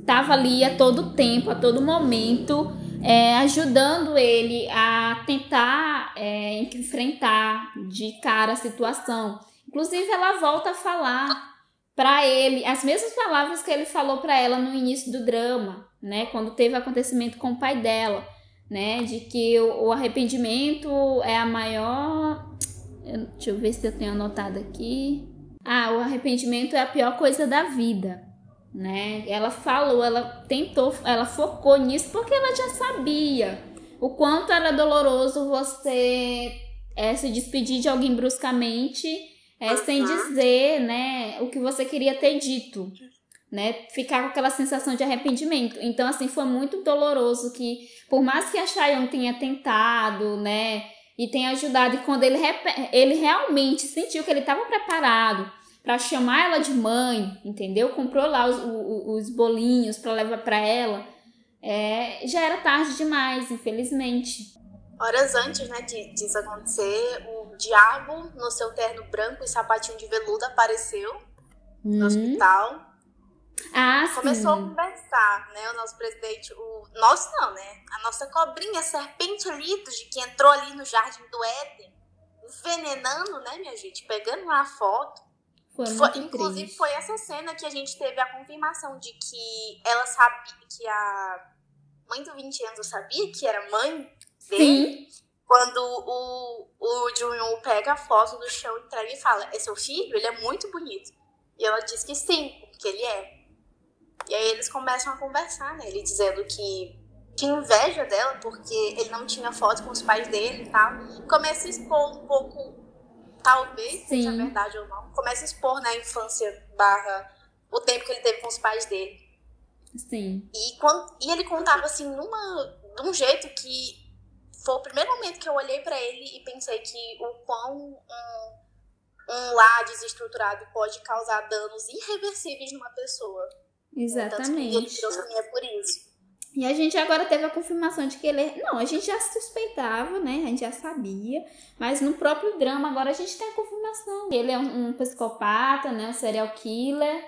estava ali a todo tempo, a todo momento, é, ajudando ele a tentar é, enfrentar de cara a situação. Inclusive, ela volta a falar para ele as mesmas palavras que ele falou para ela no início do drama, né? Quando teve acontecimento com o pai dela, né? De que o, arrependimento é a maior. Deixa eu ver se eu tenho anotado aqui. Ah, o arrependimento é a pior coisa da vida, né? Ela falou, ela tentou, ela focou nisso porque ela já sabia o quanto era doloroso você é, se despedir de alguém bruscamente é, sem dizer, né, o que você queria ter dito, né, ficar com aquela sensação de arrependimento. Então, assim, foi muito doloroso que, por mais que a Chayon tenha tentado, né, e tenha ajudado, e quando ele, ele realmente sentiu que ele estava preparado para chamar ela de mãe, entendeu? Comprou lá os, os, os bolinhos para levar para ela, é, já era tarde demais, infelizmente. Horas antes, né, de, disso acontecer, o diabo no seu terno branco e sapatinho de veludo apareceu hum. no hospital. Ah, Começou sim. a conversar, né? O nosso presidente, o nosso não, né? A nossa cobrinha, a serpente de que entrou ali no jardim do Éden, envenenando, né, minha gente? Pegando lá a foto. Foi, foi inclusive, triste. foi essa cena que a gente teve a confirmação de que ela sabia que a mãe do Vincenzo sabia que era mãe dele. Sim. Quando o, o Junho pega a foto do chão, entrega e fala: É seu filho? Ele é muito bonito. E ela diz que sim, que ele é. E aí eles começam a conversar, né? Ele dizendo que tinha inveja dela porque ele não tinha foto com os pais dele e tal. Começa a expor um pouco, talvez Sim. seja verdade ou não, começa a expor na né, infância barra o tempo que ele teve com os pais dele. Sim. E, quando, e ele contava assim numa, de um jeito que foi o primeiro momento que eu olhei para ele e pensei que o quão um, um lar desestruturado pode causar danos irreversíveis numa pessoa. Exatamente. ele trouxe a por isso. E a gente agora teve a confirmação de que ele. Não, a gente já suspeitava, né? A gente já sabia. Mas no próprio drama, agora a gente tem a confirmação. Ele é um, um psicopata, né? Um serial killer.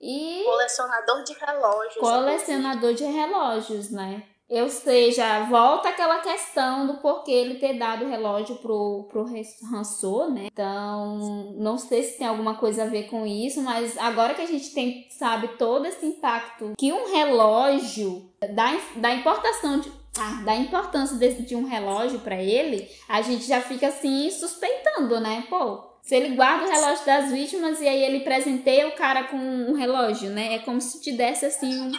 E. Colecionador de relógios. Colecionador de relógios, né? Ou seja, volta aquela questão do porquê ele ter dado o relógio pro, pro Hansô, né? Então, não sei se tem alguma coisa a ver com isso, mas agora que a gente tem, sabe, todo esse impacto que um relógio da, da importação de, ah, da importância desse, de um relógio para ele, a gente já fica assim suspeitando, né? Pô, se ele guarda o relógio das vítimas e aí ele presenteia o cara com um relógio, né? É como se te desse assim um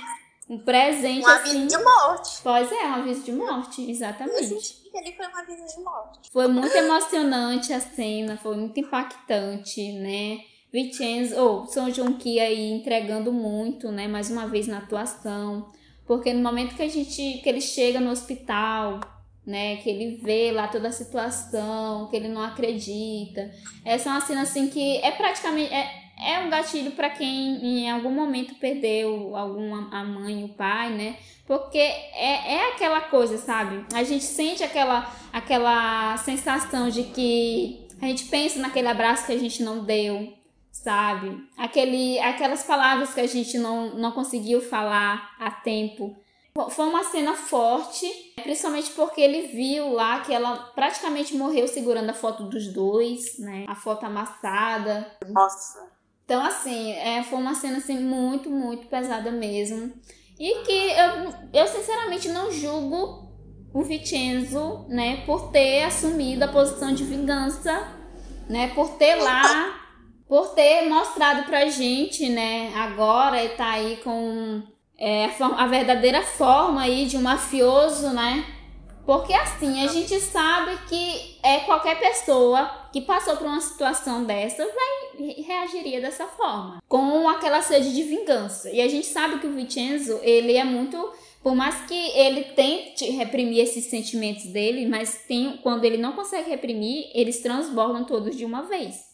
um presente um aviso assim. de morte. Pois é, um aviso de morte, Eu exatamente. ele foi um aviso de morte. Foi muito emocionante a cena, foi muito impactante, né? Vincenzo, ou São João Ki aí entregando muito, né? Mais uma vez na atuação. Porque no momento que a gente, que ele chega no hospital, né? Que ele vê lá toda a situação, que ele não acredita. Essa é uma cena assim que é praticamente. É, é um gatilho para quem em algum momento perdeu algum a mãe, o pai, né? Porque é, é aquela coisa, sabe? A gente sente aquela, aquela sensação de que a gente pensa naquele abraço que a gente não deu, sabe? Aquele, aquelas palavras que a gente não, não conseguiu falar a tempo. Foi uma cena forte, principalmente porque ele viu lá que ela praticamente morreu segurando a foto dos dois, né? A foto amassada. Nossa. Então, assim, é, foi uma cena assim, muito, muito pesada mesmo. E que eu, eu sinceramente não julgo o Vincenzo, né, por ter assumido a posição de vingança, né, por ter lá, por ter mostrado pra gente, né, agora e tá aí com é, a, verdadeira forma aí de um mafioso, né, porque assim, a gente sabe que é qualquer pessoa que passou por uma situação dessa vai re- reagiria dessa forma, com aquela sede de vingança. E a gente sabe que o Vincenzo, ele é muito por mais que ele tente reprimir esses sentimentos dele, mas tem, quando ele não consegue reprimir, eles transbordam todos de uma vez.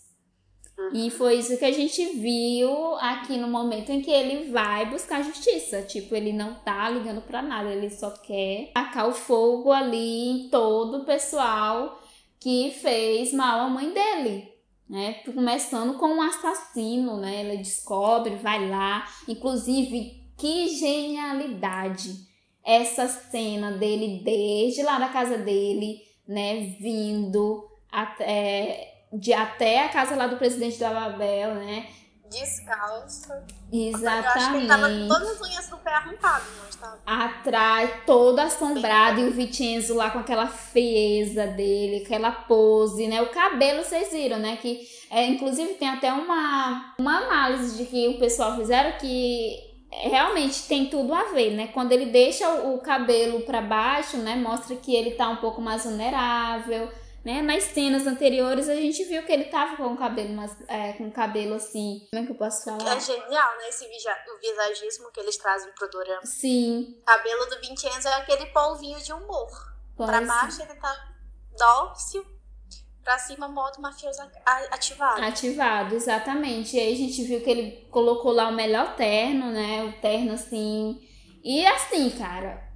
E foi isso que a gente viu aqui no momento em que ele vai buscar justiça. Tipo, ele não tá ligando pra nada, ele só quer tacar o fogo ali em todo o pessoal que fez mal à mãe dele. Né? Começando com um assassino, né? Ele descobre, vai lá. Inclusive, que genialidade essa cena dele desde lá da casa dele, né? Vindo até, de, até a casa lá do presidente da Babel, né? Descalço. Eu acho que ele tava com Exatamente. todas as unhas do pé arrancadas, não estava? Atrás, todo assombrado, e o Vincenzo lá com aquela frieza dele, aquela pose, né? O cabelo, vocês viram, né? Que, é, inclusive, tem até uma, uma análise de que o pessoal fizeram que realmente tem tudo a ver, né? Quando ele deixa o, o cabelo pra baixo, né? Mostra que ele tá um pouco mais vulnerável, né? Nas cenas anteriores a gente viu que ele tava com o cabelo mais, é, com o cabelo assim, como é que eu posso falar? É genial, né? Esse visagismo que eles trazem pro dorama. Sim, O cabelo do Vincenzo é aquele polvinho de humor. Pra pois- baixo ele tá dócil, pra cima modo mafioso ativado. Ativado, exatamente. E aí a gente viu que ele colocou lá o melhor terno, né? O terno assim. E assim, cara,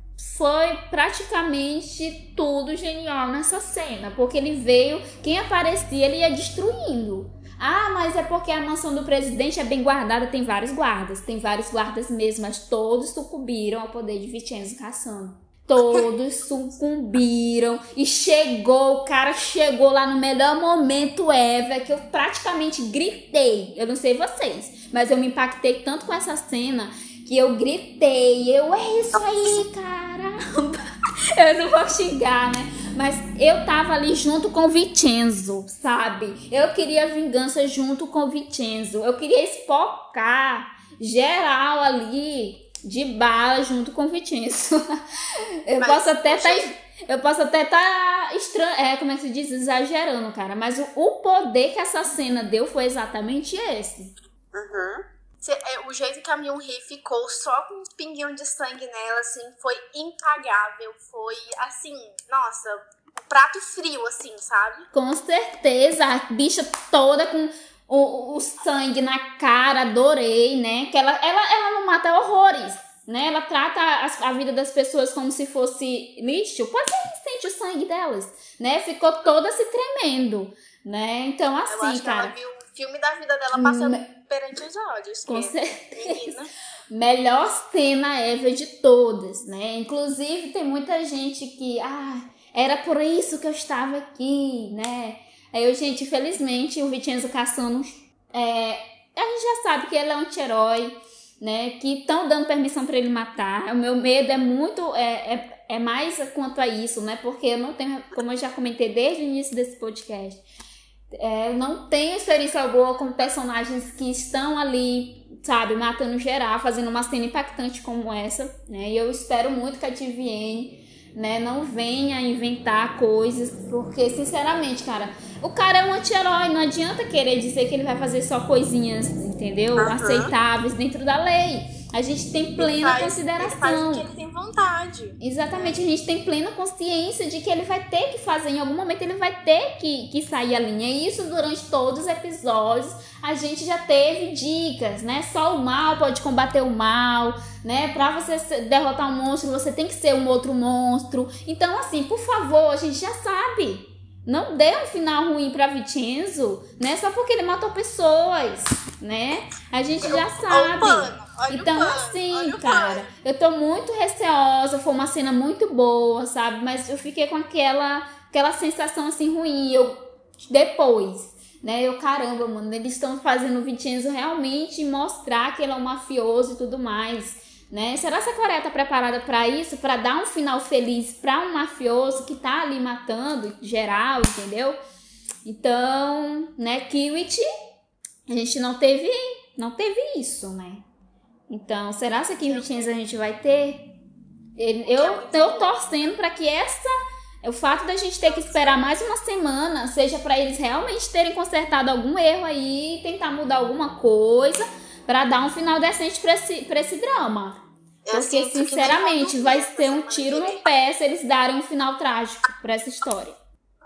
foi praticamente tudo genial nessa cena. Porque ele veio, quem aparecia, ele ia destruindo. Ah, mas é porque a mansão do presidente é bem guardada, tem vários guardas. Tem vários guardas mesmo, mas todos sucumbiram ao poder de Vincenzo Cassano. Todos sucumbiram e chegou, o cara chegou lá no melhor momento ever que eu praticamente gritei. Eu não sei vocês, mas eu me impactei tanto com essa cena que eu gritei. Eu, é isso aí, caramba. Eu não vou xingar, né? Mas eu tava ali junto com o Vincenzo, sabe? Eu queria vingança junto com o Vincenzo. Eu queria espocar geral ali de bala junto com o Vincenzo. Eu Mas, posso até tá, gente- eu posso até tá estranho, é, como é que se diz, exagerando, cara, mas o, o poder que essa cena deu foi exatamente esse. Uhum. É, O jeito que a Myung-hee ficou só com uns pinguinhos de sangue nela, assim, foi impagável. Foi, assim, nossa, um prato frio, assim, sabe? Com certeza, a bicha toda com o, o sangue na cara, adorei, né? Que ela, ela, ela não mata horrores, né? Ela trata as- a vida das pessoas como se fosse lixo. Pois é, sente o sangue delas, né? Ficou toda se tremendo, né? Então, Eu assim, acho que ela cara. viu o filme da vida dela passando perante os olhos. Com que, certeza. menina, Melhor cena ever de todas, né? Inclusive, tem muita gente que, ah, era por isso que eu estava aqui, né? Aí eu, gente, infelizmente, o Vincenzo Cassano, é, a gente já sabe que ele é um anti-herói, né? Que estão dando permissão para ele matar. O meu medo é muito, é, é, é mais quanto a isso, né? Porque eu não tenho, como eu já comentei desde o início desse podcast, é, não tenho experiência boa com personagens que estão ali, sabe, matando geral, fazendo uma cena impactante como essa, né? E eu espero muito que a TVN, né, não venha inventar coisas, porque, sinceramente, cara, o cara é um anti-herói, não adianta querer dizer que ele vai fazer só coisinhas, entendeu? Aceitáveis dentro da lei. A gente tem plena faz- consideração. Ele faz o que ele tem vontade. Exatamente, a gente tem plena consciência de que ele vai ter que fazer, em algum momento ele vai ter que, que sair a linha. E isso durante todos os episódios a gente já teve dicas, né? Só o mal pode combater o mal, né? Pra você derrotar um monstro, você tem que ser um outro monstro. Então, assim, por favor, a gente já sabe. Não dê um final ruim pra Vincenzo, né? Só porque ele matou pessoas, né? A gente já Olha o sabe. Olha Então, pano, assim, cara, eu tô muito receosa. Foi uma cena muito boa, sabe? Mas eu fiquei com aquela, aquela sensação assim ruim. Eu depois, né? Eu, caramba, mano, eles estão fazendo o Vincenzo realmente mostrar que ele é um mafioso e tudo mais. Né? Será que a Coreia tá preparada pra isso? Pra dar um final feliz pra um mafioso que tá ali matando geral, entendeu? Então, né, Kiwit, a gente não teve, não teve isso, né? Então, será que aqui em Vincenzo a gente vai ter? Eu tô torcendo pra que essa o fato da gente ter que esperar mais uma semana seja pra eles realmente terem consertado algum erro aí, tentar mudar alguma coisa pra dar um final decente pra esse, pra esse drama. Porque, sinceramente, vai ser um tiro no pé se eles darem um final trágico pra essa história.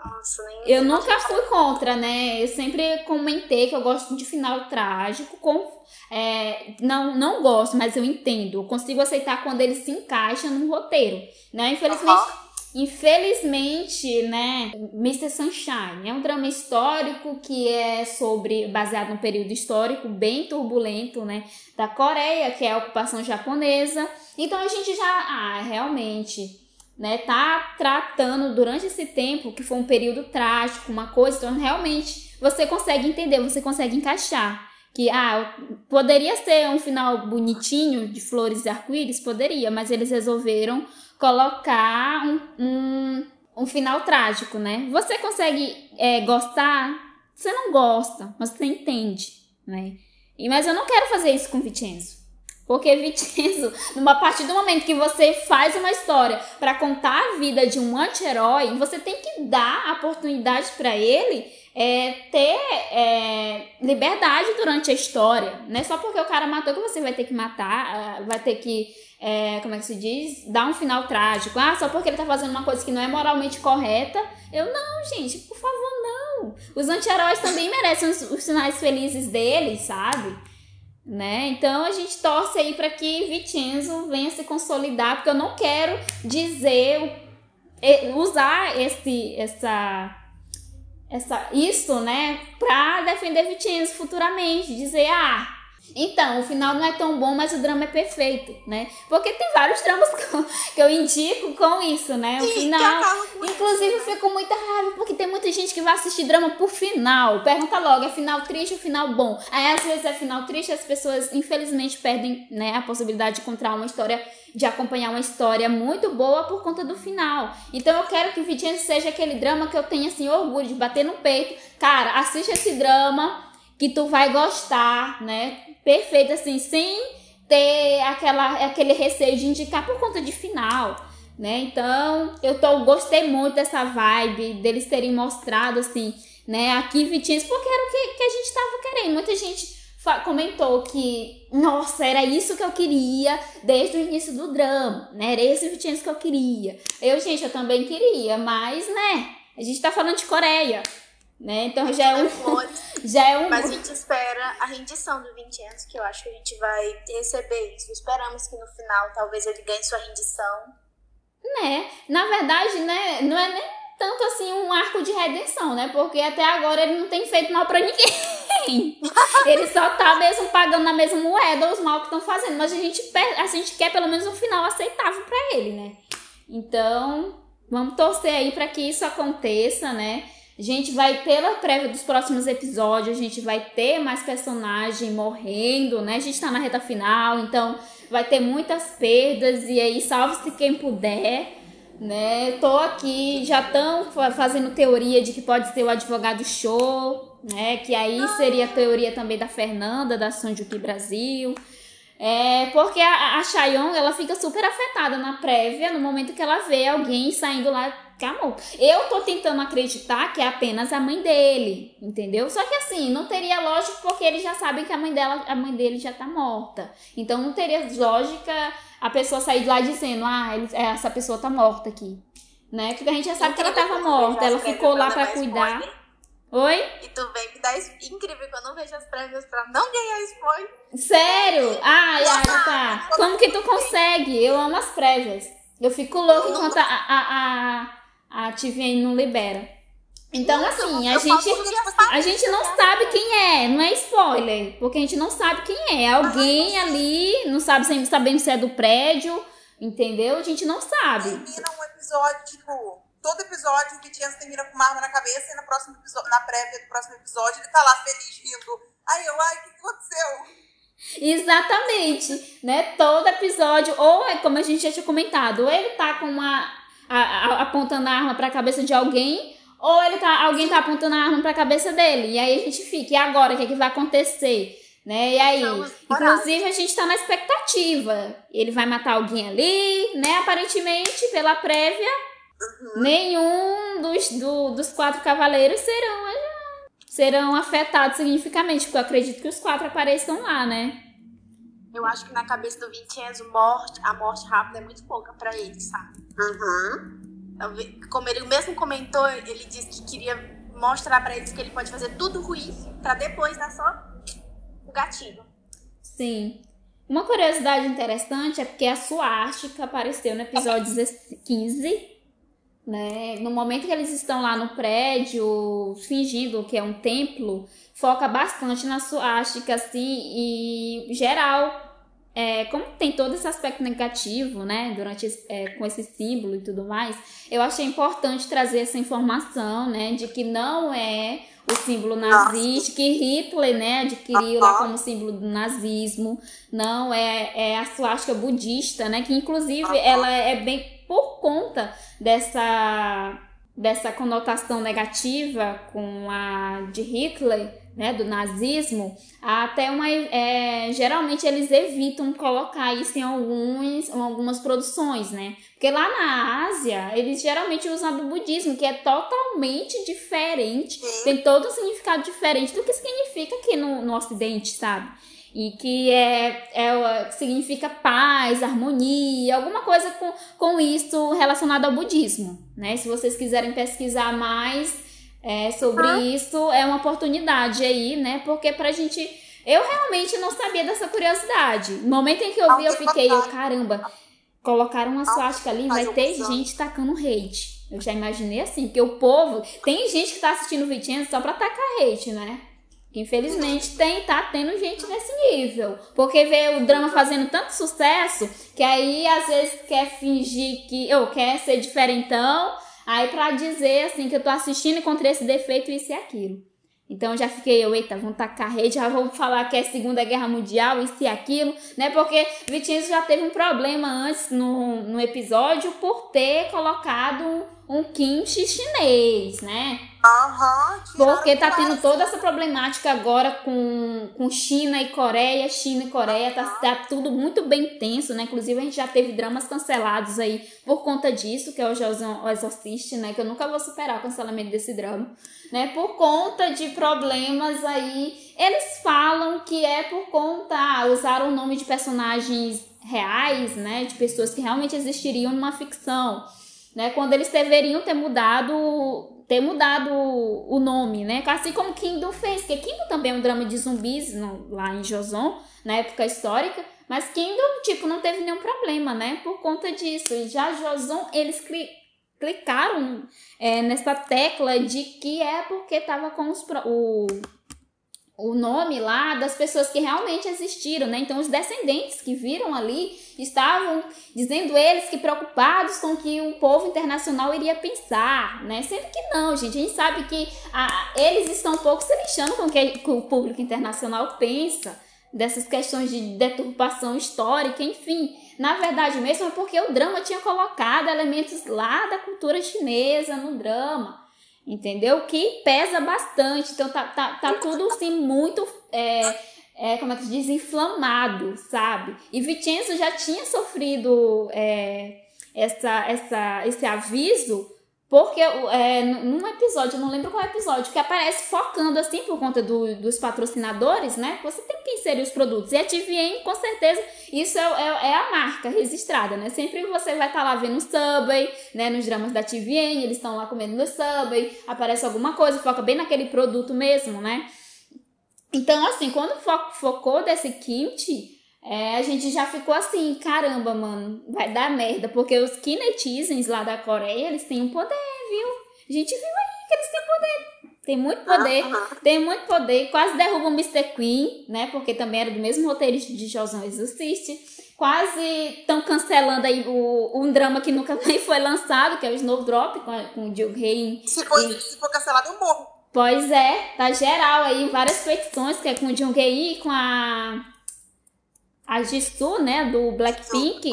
Nossa, nem Eu nunca fui contra, né? Eu sempre comentei que eu gosto de final trágico. Com, é, não, não gosto, mas eu entendo. Eu consigo aceitar quando ele se encaixa num roteiro, né? Infelizmente, Aham. infelizmente, né? Mr. Sunshine é um drama histórico que é sobre baseado num período histórico bem turbulento, né? Da Coreia, que é a ocupação japonesa. Então a gente já, ah, realmente né, tá tratando durante esse tempo que foi um período trágico, uma coisa, então realmente você consegue entender, você consegue encaixar. Que, ah, poderia ser um final bonitinho de flores e arco-íris? Poderia, mas eles resolveram colocar um, um, um final trágico, né? Você consegue é, gostar? Você não gosta, mas você entende, né? E, mas eu não quero fazer isso com Vincenzo. Porque Vincenzo, numa partir do momento que você faz uma história pra contar a vida de um anti-herói, você tem que dar a oportunidade pra ele é, ter é, liberdade durante a história. Não é só porque o cara matou que você vai ter que matar, ah, vai ter que, é, como é que se diz? Dar um final trágico. Ah, só porque ele tá fazendo uma coisa que não é moralmente correta. Eu, não, gente, por favor, não. Os anti-heróis também merecem os, os finais felizes deles, sabe? Né? Então a gente torce aí para que Vincenzo venha se consolidar, porque eu não quero dizer usar esse essa essa isso, né, para defender Vincenzo futuramente, dizer ah, então, o final não é tão bom, mas o drama é perfeito, né? Porque tem vários dramas que eu, indico com isso, né? O final. Inclusive, eu fico com muita raiva porque tem muita gente que vai assistir drama por final. Pergunta logo, é final triste ou final bom? Aí, às vezes, é final triste as pessoas, infelizmente, perdem né, a possibilidade de encontrar uma história, de acompanhar uma história muito boa por conta do final. Então, eu quero que Vincenzo seja aquele drama que eu tenha, assim, orgulho de bater no peito. Cara, assiste esse drama que tu vai gostar, né? Perfeito, assim, sem ter aquela, aquele receio de indicar por conta de final né? Então, eu tô, gostei muito dessa vibe, deles terem mostrado, assim, né, aqui Vincenzo, porque era o que, que a gente tava querendo. Muita gente comentou que, nossa, era isso que eu queria desde o início do drama, né? Era esse Vincenzo que eu queria. Eu, gente, eu também queria, mas, né, a gente tá falando de Coreia, né? Então já é um, já é um Mas a gente espera a rendição do Vincenzo, que eu acho que a gente vai receber isso. Esperamos que no final talvez ele ganhe sua rendição. né? Na verdade, né, não é nem tanto assim um arco de redenção, né? Porque até agora ele não tem feito mal pra ninguém. ninguém. Ele só tá mesmo pagando na mesma moeda os mal que estão fazendo. Mas a gente, a gente quer pelo menos um final aceitável para ele, né? Então, vamos torcer aí para que isso aconteça, né? A gente vai, pela prévia dos próximos episódios, a gente vai ter mais personagem morrendo, né? A gente tá na reta final, então vai ter muitas perdas e aí salve-se quem puder, né? Tô aqui, já estão fazendo teoria de que pode ser o advogado show, né? Que aí seria a teoria também da Fernanda, da Sanjuki Brasil. É, porque a, a Chayon, ela fica super afetada na prévia no momento que ela vê alguém saindo lá Camou. Eu tô tentando acreditar que é apenas a mãe dele, entendeu? Só que assim, não teria lógica porque eles já sabem que a mãe dela, a mãe dele já tá morta. Então não teria lógica a pessoa sair de lá dizendo: "Ah, ele, essa pessoa tá morta aqui". Né? Porque a gente já sabe que ela tava morta, ela ficou lá para cuidar. Spoiler. Oi? E tu vem me dar incrível que eu não vejo as prévias pra não ganhar spoiler. Sério? Ah, Yara, tá. Como que tu consegue? Eu amo as prévias. Eu fico louca enquanto a, a, a, a TVN não libera. Então, Nossa, assim, a gente, a gente não sabe quem é, não é spoiler, porque a gente não sabe quem é. alguém ali, não sabe sempre sabendo se é do prédio, entendeu? A gente não sabe. Termina um episódio, tipo, todo episódio o Vitinhas termina com uma arma na cabeça e no próximo episódio, na prévia do próximo episódio ele tá lá feliz, rindo. Aí eu, ai, o que aconteceu? Exatamente, né? Todo episódio, ou é como a gente já tinha comentado, ou ele tá com uma a, a, apontando a arma para a cabeça de alguém, ou ele tá, alguém tá apontando a arma para a cabeça dele. E aí a gente fica, e agora o que, é que vai acontecer? Né? E aí, inclusive a gente tá na expectativa. Ele vai matar alguém ali, né? Aparentemente, pela prévia, uhum. nenhum dos, do, dos quatro cavaleiros serão serão afetados significativamente, porque eu acredito que os quatro apareçam lá, né? Eu acho que na cabeça do Vincenzo, morte, a morte rápida é muito pouca para ele, sabe? Uhum. Como ele mesmo comentou, ele disse que queria mostrar para eles que ele pode fazer tudo ruim para depois dar só o gatilho. Sim. Uma curiosidade interessante é porque a Suástica apareceu no episódio 15, né? No momento que eles estão lá no prédio, fingindo que é um templo, foca bastante na Suástica, assim, e geral é, como tem todo esse aspecto negativo, né, durante é, com esse símbolo e tudo mais, eu achei importante trazer essa informação, né, de que não é o símbolo nazista que Hitler, né, adquiriu lá como símbolo do nazismo, não é, é a suástica budista, né, que inclusive ela é bem por conta dessa dessa conotação negativa com a de Hitler né, do nazismo, até uma. É, geralmente eles evitam colocar isso em, alguns, em algumas produções, né? Porque lá na Ásia, eles geralmente usam do budismo, que é totalmente diferente, tem todo um significado diferente do que significa aqui no, no Ocidente, sabe? E que é, é, significa paz, harmonia, alguma coisa com, com isso relacionado ao budismo, né? Se vocês quiserem pesquisar mais, é, sobre ah. isso é uma oportunidade aí, né? Porque pra gente. Eu realmente não sabia dessa curiosidade. No momento em que eu vi, eu fiquei, eu, caramba, colocaram uma suástica ali, vai ter gente tacando hate. Eu já imaginei assim, porque o povo. Tem gente que tá assistindo o Vitinho só pra tacar hate, né? Infelizmente tem, tá tendo gente nesse nível. Porque vê o drama fazendo tanto sucesso que aí às vezes quer fingir que. ou quer ser diferentão Aí pra dizer assim que eu tô assistindo encontrei esse defeito, isso e aquilo. Então já fiquei, eu, eita, vamos tacar rede, já vamos falar que é Segunda Guerra Mundial, isso e aquilo, né? Porque Vitinho já teve um problema antes no, no episódio por ter colocado um kimchi chinês, né? Aham. Porque tá tendo toda essa problemática agora com, com China e Coreia, China e Coreia, tá, tá tudo muito bem tenso, né? Inclusive a gente já teve dramas cancelados aí por conta disso, que é o o Exorcist, né? Que eu nunca vou superar o cancelamento desse drama, né? Por conta de problemas aí. Eles falam que é por conta, ah, usaram o nome de personagens reais, né? De pessoas que realmente existiriam numa ficção né? Quando eles deveriam ter mudado ter mudado o nome, né? Assim como Kingdom fez, porque Kingdom também é um drama de zumbis no, lá em Joson, na época histórica, mas Kingdom, tipo, não teve nenhum problema, né? Por conta disso. E já Joson, eles cli clicaram é, nessa tecla de que é porque tava com os, o, o nome lá das pessoas que realmente existiram, né? Então os descendentes que viram ali estavam dizendo eles que preocupados com o que o povo internacional iria pensar, né? Sendo que não, gente, a gente sabe que a, eles estão um pouco se lixando com o que o público internacional pensa dessas questões de deturpação histórica, enfim. Na verdade mesmo é porque o drama tinha colocado elementos lá da cultura chinesa no drama entendeu? Que pesa bastante. Então tá, tá, tá tudo assim muito. É, é, como é que se diz? Inflamado, sabe? E Vicenzo já tinha sofrido é, essa, essa, esse aviso porque é, num episódio, eu não lembro qual episódio, que aparece focando assim por conta do, dos patrocinadores, né? Você tem que inserir os produtos. E a TVN, com certeza, isso é, é, é a marca registrada, né? Sempre você vai estar tá lá vendo o Subway, né? Nos dramas da TVN, eles estão lá comendo no Subway, aparece alguma coisa, foca bem naquele produto mesmo, né? Então, assim, quando fo focou desse kimchi, é, a gente já ficou assim, caramba, mano, vai dar merda, porque os kinetizens lá da Coreia, eles têm um poder, viu? A gente viu aí que eles têm poder. Tem muito poder, tem muito poder. Quase derrubam o Mr. Queen, né? Porque também era do mesmo roteirista de Josão Exorcist. Quase estão cancelando aí o, um drama que nunca nem foi lançado, que é o Snowdrop, com, com o Jill Hain. Se for, e... se for cancelado, eu morro. Pois é, tá geral aí, várias petições, que é com o Jung e com a a Jisoo, né, do Blackpink.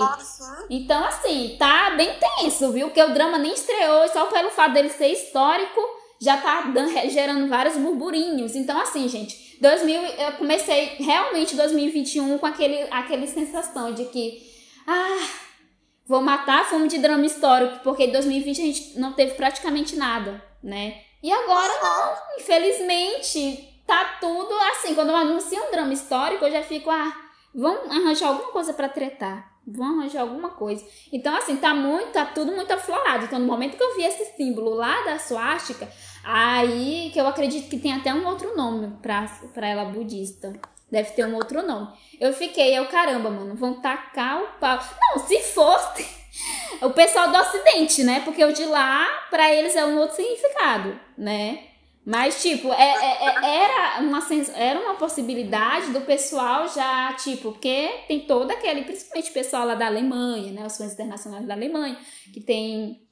Então, assim, tá bem tenso, viu? Porque o drama nem estreou, só pelo fato dele ser histórico, já tá gerando vários burburinhos. Então, assim, gente, 2000, eu comecei realmente 2021 com aquele, aquele sensação de que, ah, vou matar a fome de drama histórico, porque em 2020 a gente não teve praticamente nada, né? E agora, não, infelizmente, tá tudo assim. Quando eu anuncio um drama histórico, eu já fico, ah Vão arranjar alguma coisa para tretar. Vão arranjar alguma coisa. Então, assim, tá muito, tá tudo muito aflorado. Então, no momento que eu vi esse símbolo lá da suástica, aí que eu acredito que tem até um outro nome pra, pra ela budista. Deve ter um outro nome. Eu fiquei, eu, caramba, mano, vão tacar o pau. Não, se fosse o pessoal do Ocidente, né? Porque o de lá, para eles, é um outro significado, né? Mas, tipo, é, é, é, era, uma, era uma possibilidade do pessoal já, tipo, porque tem todo aquele, principalmente o pessoal lá da Alemanha, né? Os fãs internacionais da Alemanha, que tem.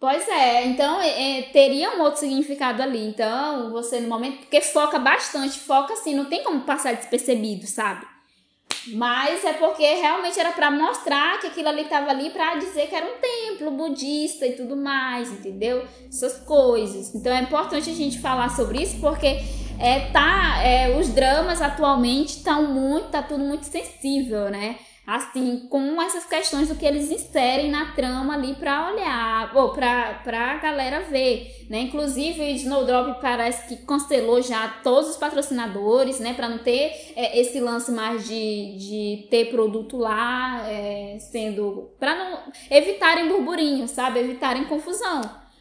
Pois é, então é, é, teria um outro significado ali. Então, você no momento. Porque foca bastante, foca assim, não tem como passar despercebido, sabe? Mas é porque realmente era para mostrar que aquilo ali estava ali para dizer que era um templo budista e tudo mais, entendeu? Essas coisas. Então é importante a gente falar sobre isso porque é, tá, é, os dramas atualmente estão muito, tá tudo muito sensível, né? Assim, com essas questões do que eles inserem na trama ali para olhar, ou para a galera ver, né? Inclusive, o Snowdrop parece que cancelou já todos os patrocinadores, né? Para não ter é, esse lance mais de, de ter produto lá é, sendo. para não evitarem burburinho, sabe? Evitarem confusão.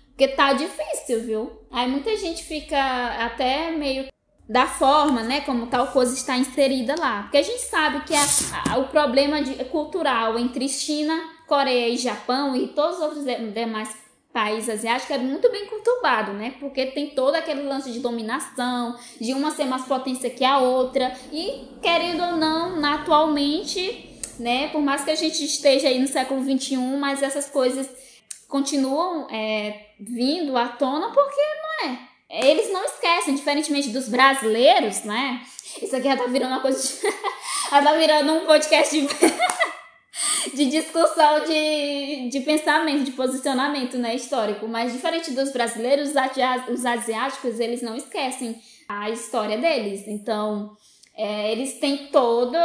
Porque tá difícil, viu? Aí muita gente fica até meio da forma, né, como tal coisa está inserida lá. Porque a gente sabe que a, a, o problema de, cultural entre China, Coreia e Japão e todos os outros demais países asiáticos é muito bem conturbado, né? Porque tem todo aquele lance de dominação, de uma ser mais potência que a outra e querendo ou não, atualmente, né, por mais que a gente esteja aí no século 21, mas essas coisas continuam é, vindo à tona porque não é eles não esquecem, diferentemente dos brasileiros, né? Isso aqui já tá virando uma coisa de... já tá virando um podcast de, de discussão de, de pensamento, de posicionamento, né, histórico. Mas diferente dos brasileiros, os asiáticos, eles não esquecem a história deles. Então, é, eles têm todo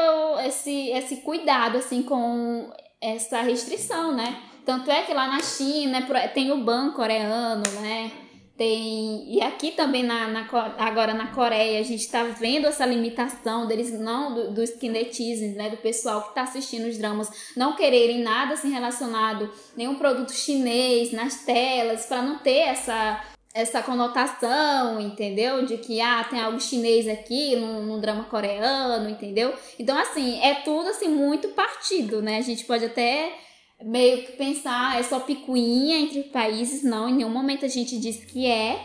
esse, esse cuidado, assim, com essa restrição, né? Tanto é que lá na China tem o ban coreano, né? Tem, e aqui também na, na, agora na Coreia a gente está vendo essa limitação deles não do, do skinetism, né, do pessoal que está assistindo os dramas não quererem nada assim relacionado nenhum produto chinês nas telas para não ter essa essa conotação, entendeu? De que ah, tem algo chinês aqui no drama coreano, entendeu? Então assim, é tudo assim muito partido, né? A gente pode até meio que pensar, é só picuinha entre países, não, em nenhum momento a gente diz que é,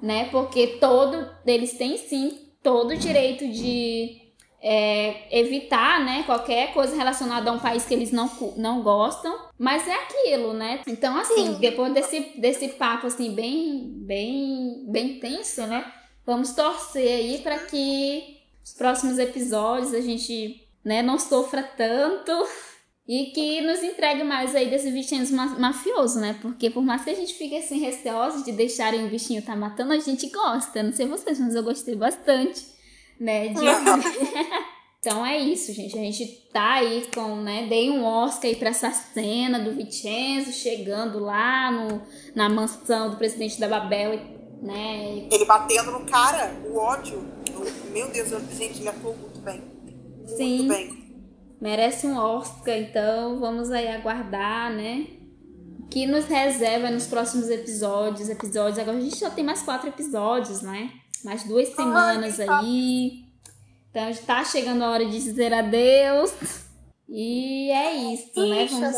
né? Porque todo eles têm sim todo o direito de é, evitar, né, qualquer coisa relacionada a um país que eles não, não gostam, mas é aquilo, né? Então, assim, Sim. depois desse, desse papo, assim, bem, bem, bem tenso, né, vamos torcer aí para que os próximos episódios a gente, né, não sofra tanto e que nos entregue mais aí desse bichinho mafioso, né? Porque por mais que a gente fique assim receoso de deixarem o bichinho tá matando, a gente gosta. Não sei vocês, mas eu gostei bastante, né? De... então é isso, gente. A gente tá aí com, né? Dei um Oscar aí pra essa cena do Vincenzo chegando lá no, na mansão do presidente da Babel, né? Ele batendo no cara, o ódio. Meu Deus, gente, ele atuou muito bem. Muito Sim. bem merece um Oscar, então vamos aí aguardar, né? Que nos reserva nos próximos episódios. Episódios. Agora a gente já tem mais quatro episódios, né? Mais duas semanas aí. Então está chegando a hora de dizer adeus. E é isso, né? Vamos,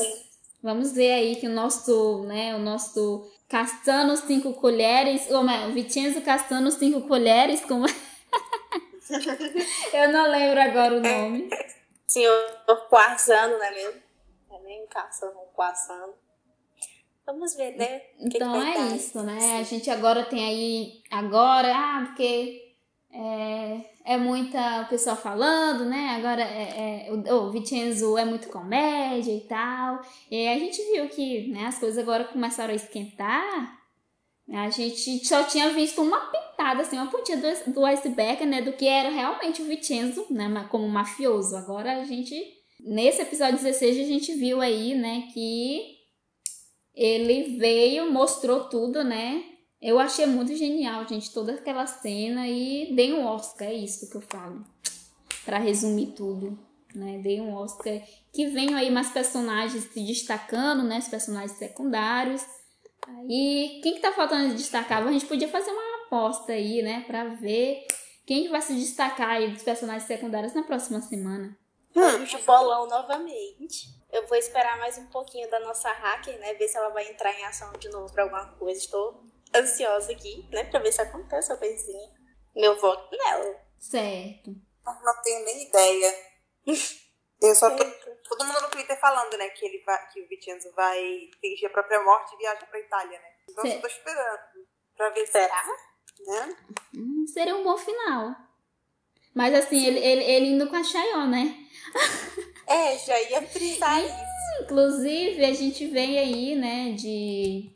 vamos ver aí que o nosso, né? O nosso Castano cinco colheres. Ou o Vicenzo Castano cinco colheres. Como... Eu não lembro agora o nome senhor Quarzano, não é mesmo? É nem caçando, Quarzano. Vamos ver, né? Que então que é isso, né? A gente agora tem aí, agora, ah, porque é, é muita pessoa falando, né? Agora é, é, o, o Vincenzo é muito comédia e tal. E a gente viu que né, as coisas agora começaram a esquentar. A gente só tinha visto uma assim, uma pontinha do, do iceberg, né? Do que era realmente o Vincenzo, né? Como mafioso. Agora a gente, nesse episódio 16, a gente viu aí, né? Que ele veio, mostrou tudo, né? Eu achei muito genial, gente, toda aquela cena e dei um Oscar, é isso que eu falo. Para resumir tudo, né? Dei um Oscar. Que venham aí mais personagens se destacando, né? Os personagens secundários Aí, quem que tá faltando de destacar? A gente podia fazer uma aposta aí, né? Pra ver quem vai se destacar aí dos personagens secundários na próxima semana. Hum, de bolão novamente. Eu vou esperar mais um pouquinho da nossa hacker, né? Ver se ela vai entrar em ação de novo pra alguma coisa. Estou ansiosa aqui, né? Pra ver se acontece a coisinha. Meu voto nela. Certo. Não tenho nem ideia. Eu só tô todo mundo no Twitter falando, né, que ele vai, que o Vincenzo vai fingir a própria morte e viajar pra Itália, né? Então Cê... eu tô esperando pra ver será, né? Hum, seria um bom final. Mas assim, ele, ele, ele indo com a Chayon, né? É, já ia frisar isso. Inclusive, a gente vem aí, né, de...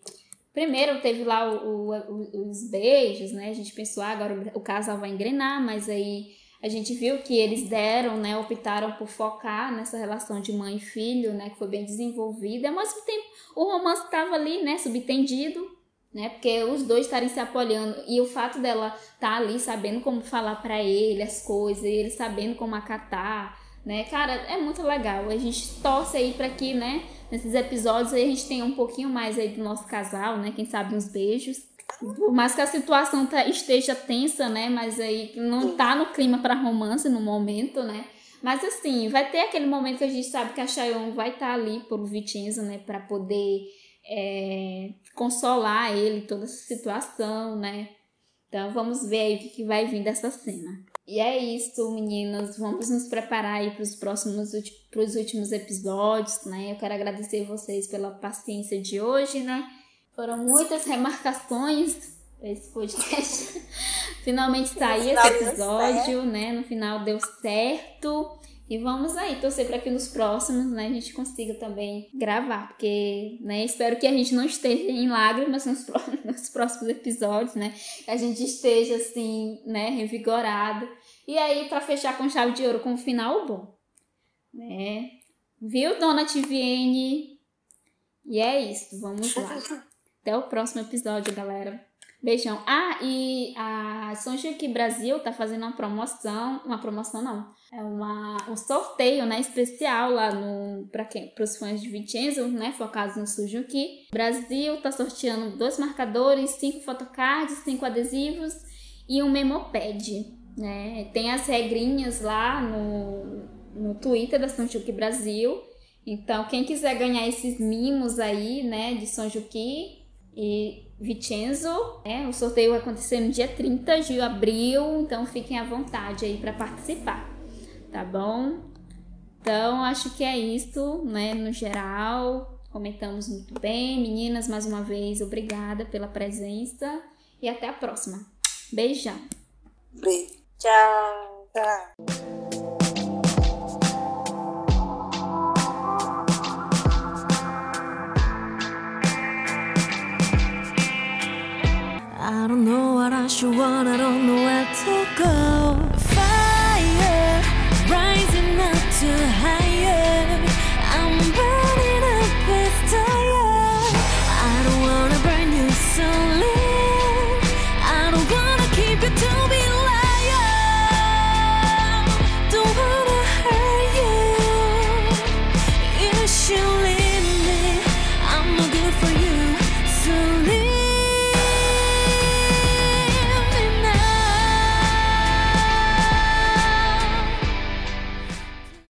Primeiro teve lá o, o, os beijos, né? A gente pensou, ah, agora o casal vai engrenar, mas aí a gente viu que eles deram, né, optaram por focar nessa relação de mãe e filho, né, que foi bem desenvolvida. Ao mesmo tempo, o romance estava ali, né, subtendido, né, porque os dois estarem se apoiando e o fato dela estar tá ali sabendo como falar para ele as coisas, ele sabendo como acatar, né, cara, é muito legal. A gente torce aí para que, né, nesses episódios a gente tenha um pouquinho mais aí do nosso casal, né, quem sabe uns beijos. Por mais que a situação tá, esteja tensa, né? Mas aí não tá no clima para romance no momento, né? Mas assim, vai ter aquele momento que a gente sabe que a Chayon vai estar tá ali por Vicenzo, né? Para poder é, consolar ele toda essa situação, né? Então vamos ver aí o que vai vir dessa cena. E é isso, meninas. Vamos nos preparar aí para os próximos pros últimos episódios, né? Eu quero agradecer vocês pela paciência de hoje, né? Foram muitas remarcações esse podcast. Finalmente saiu esse episódio, né? No final deu certo. E vamos aí torcer para que nos próximos, né, a gente consiga também gravar, porque, né, espero que a gente não esteja em lágrimas nos, nos próximos episódios, né, que a gente esteja assim, né, revigorado. E aí para fechar com chave de ouro com um final bom, né? Viu, dona TVN? E é isso, vamos lá. Até o próximo episódio, galera. Beijão. Ah, e a Sonjuki Brasil tá fazendo uma promoção, uma promoção não, é uma, um sorteio, né, especial lá no para quem, para os fãs de Vincenzo, né, focados no Suzuki. Brasil tá sorteando dois marcadores, cinco photocards, cinco adesivos e um memopad, né? Tem as regrinhas lá no, no Twitter da Sonjuki Brasil. Então, quem quiser ganhar esses mimos aí, né, de Sonjuki, e Vicenzo. Né? O sorteio vai acontecer no dia 30 de abril, então fiquem à vontade aí para participar, tá bom? Então, acho que é isso, né, no geral. Comentamos muito bem. Meninas, mais uma vez, obrigada pela presença e até a próxima. Beijão. Beijo. Tchau. Tchau. I don't know what I should want, I don't know where to go. Fire rising up to high.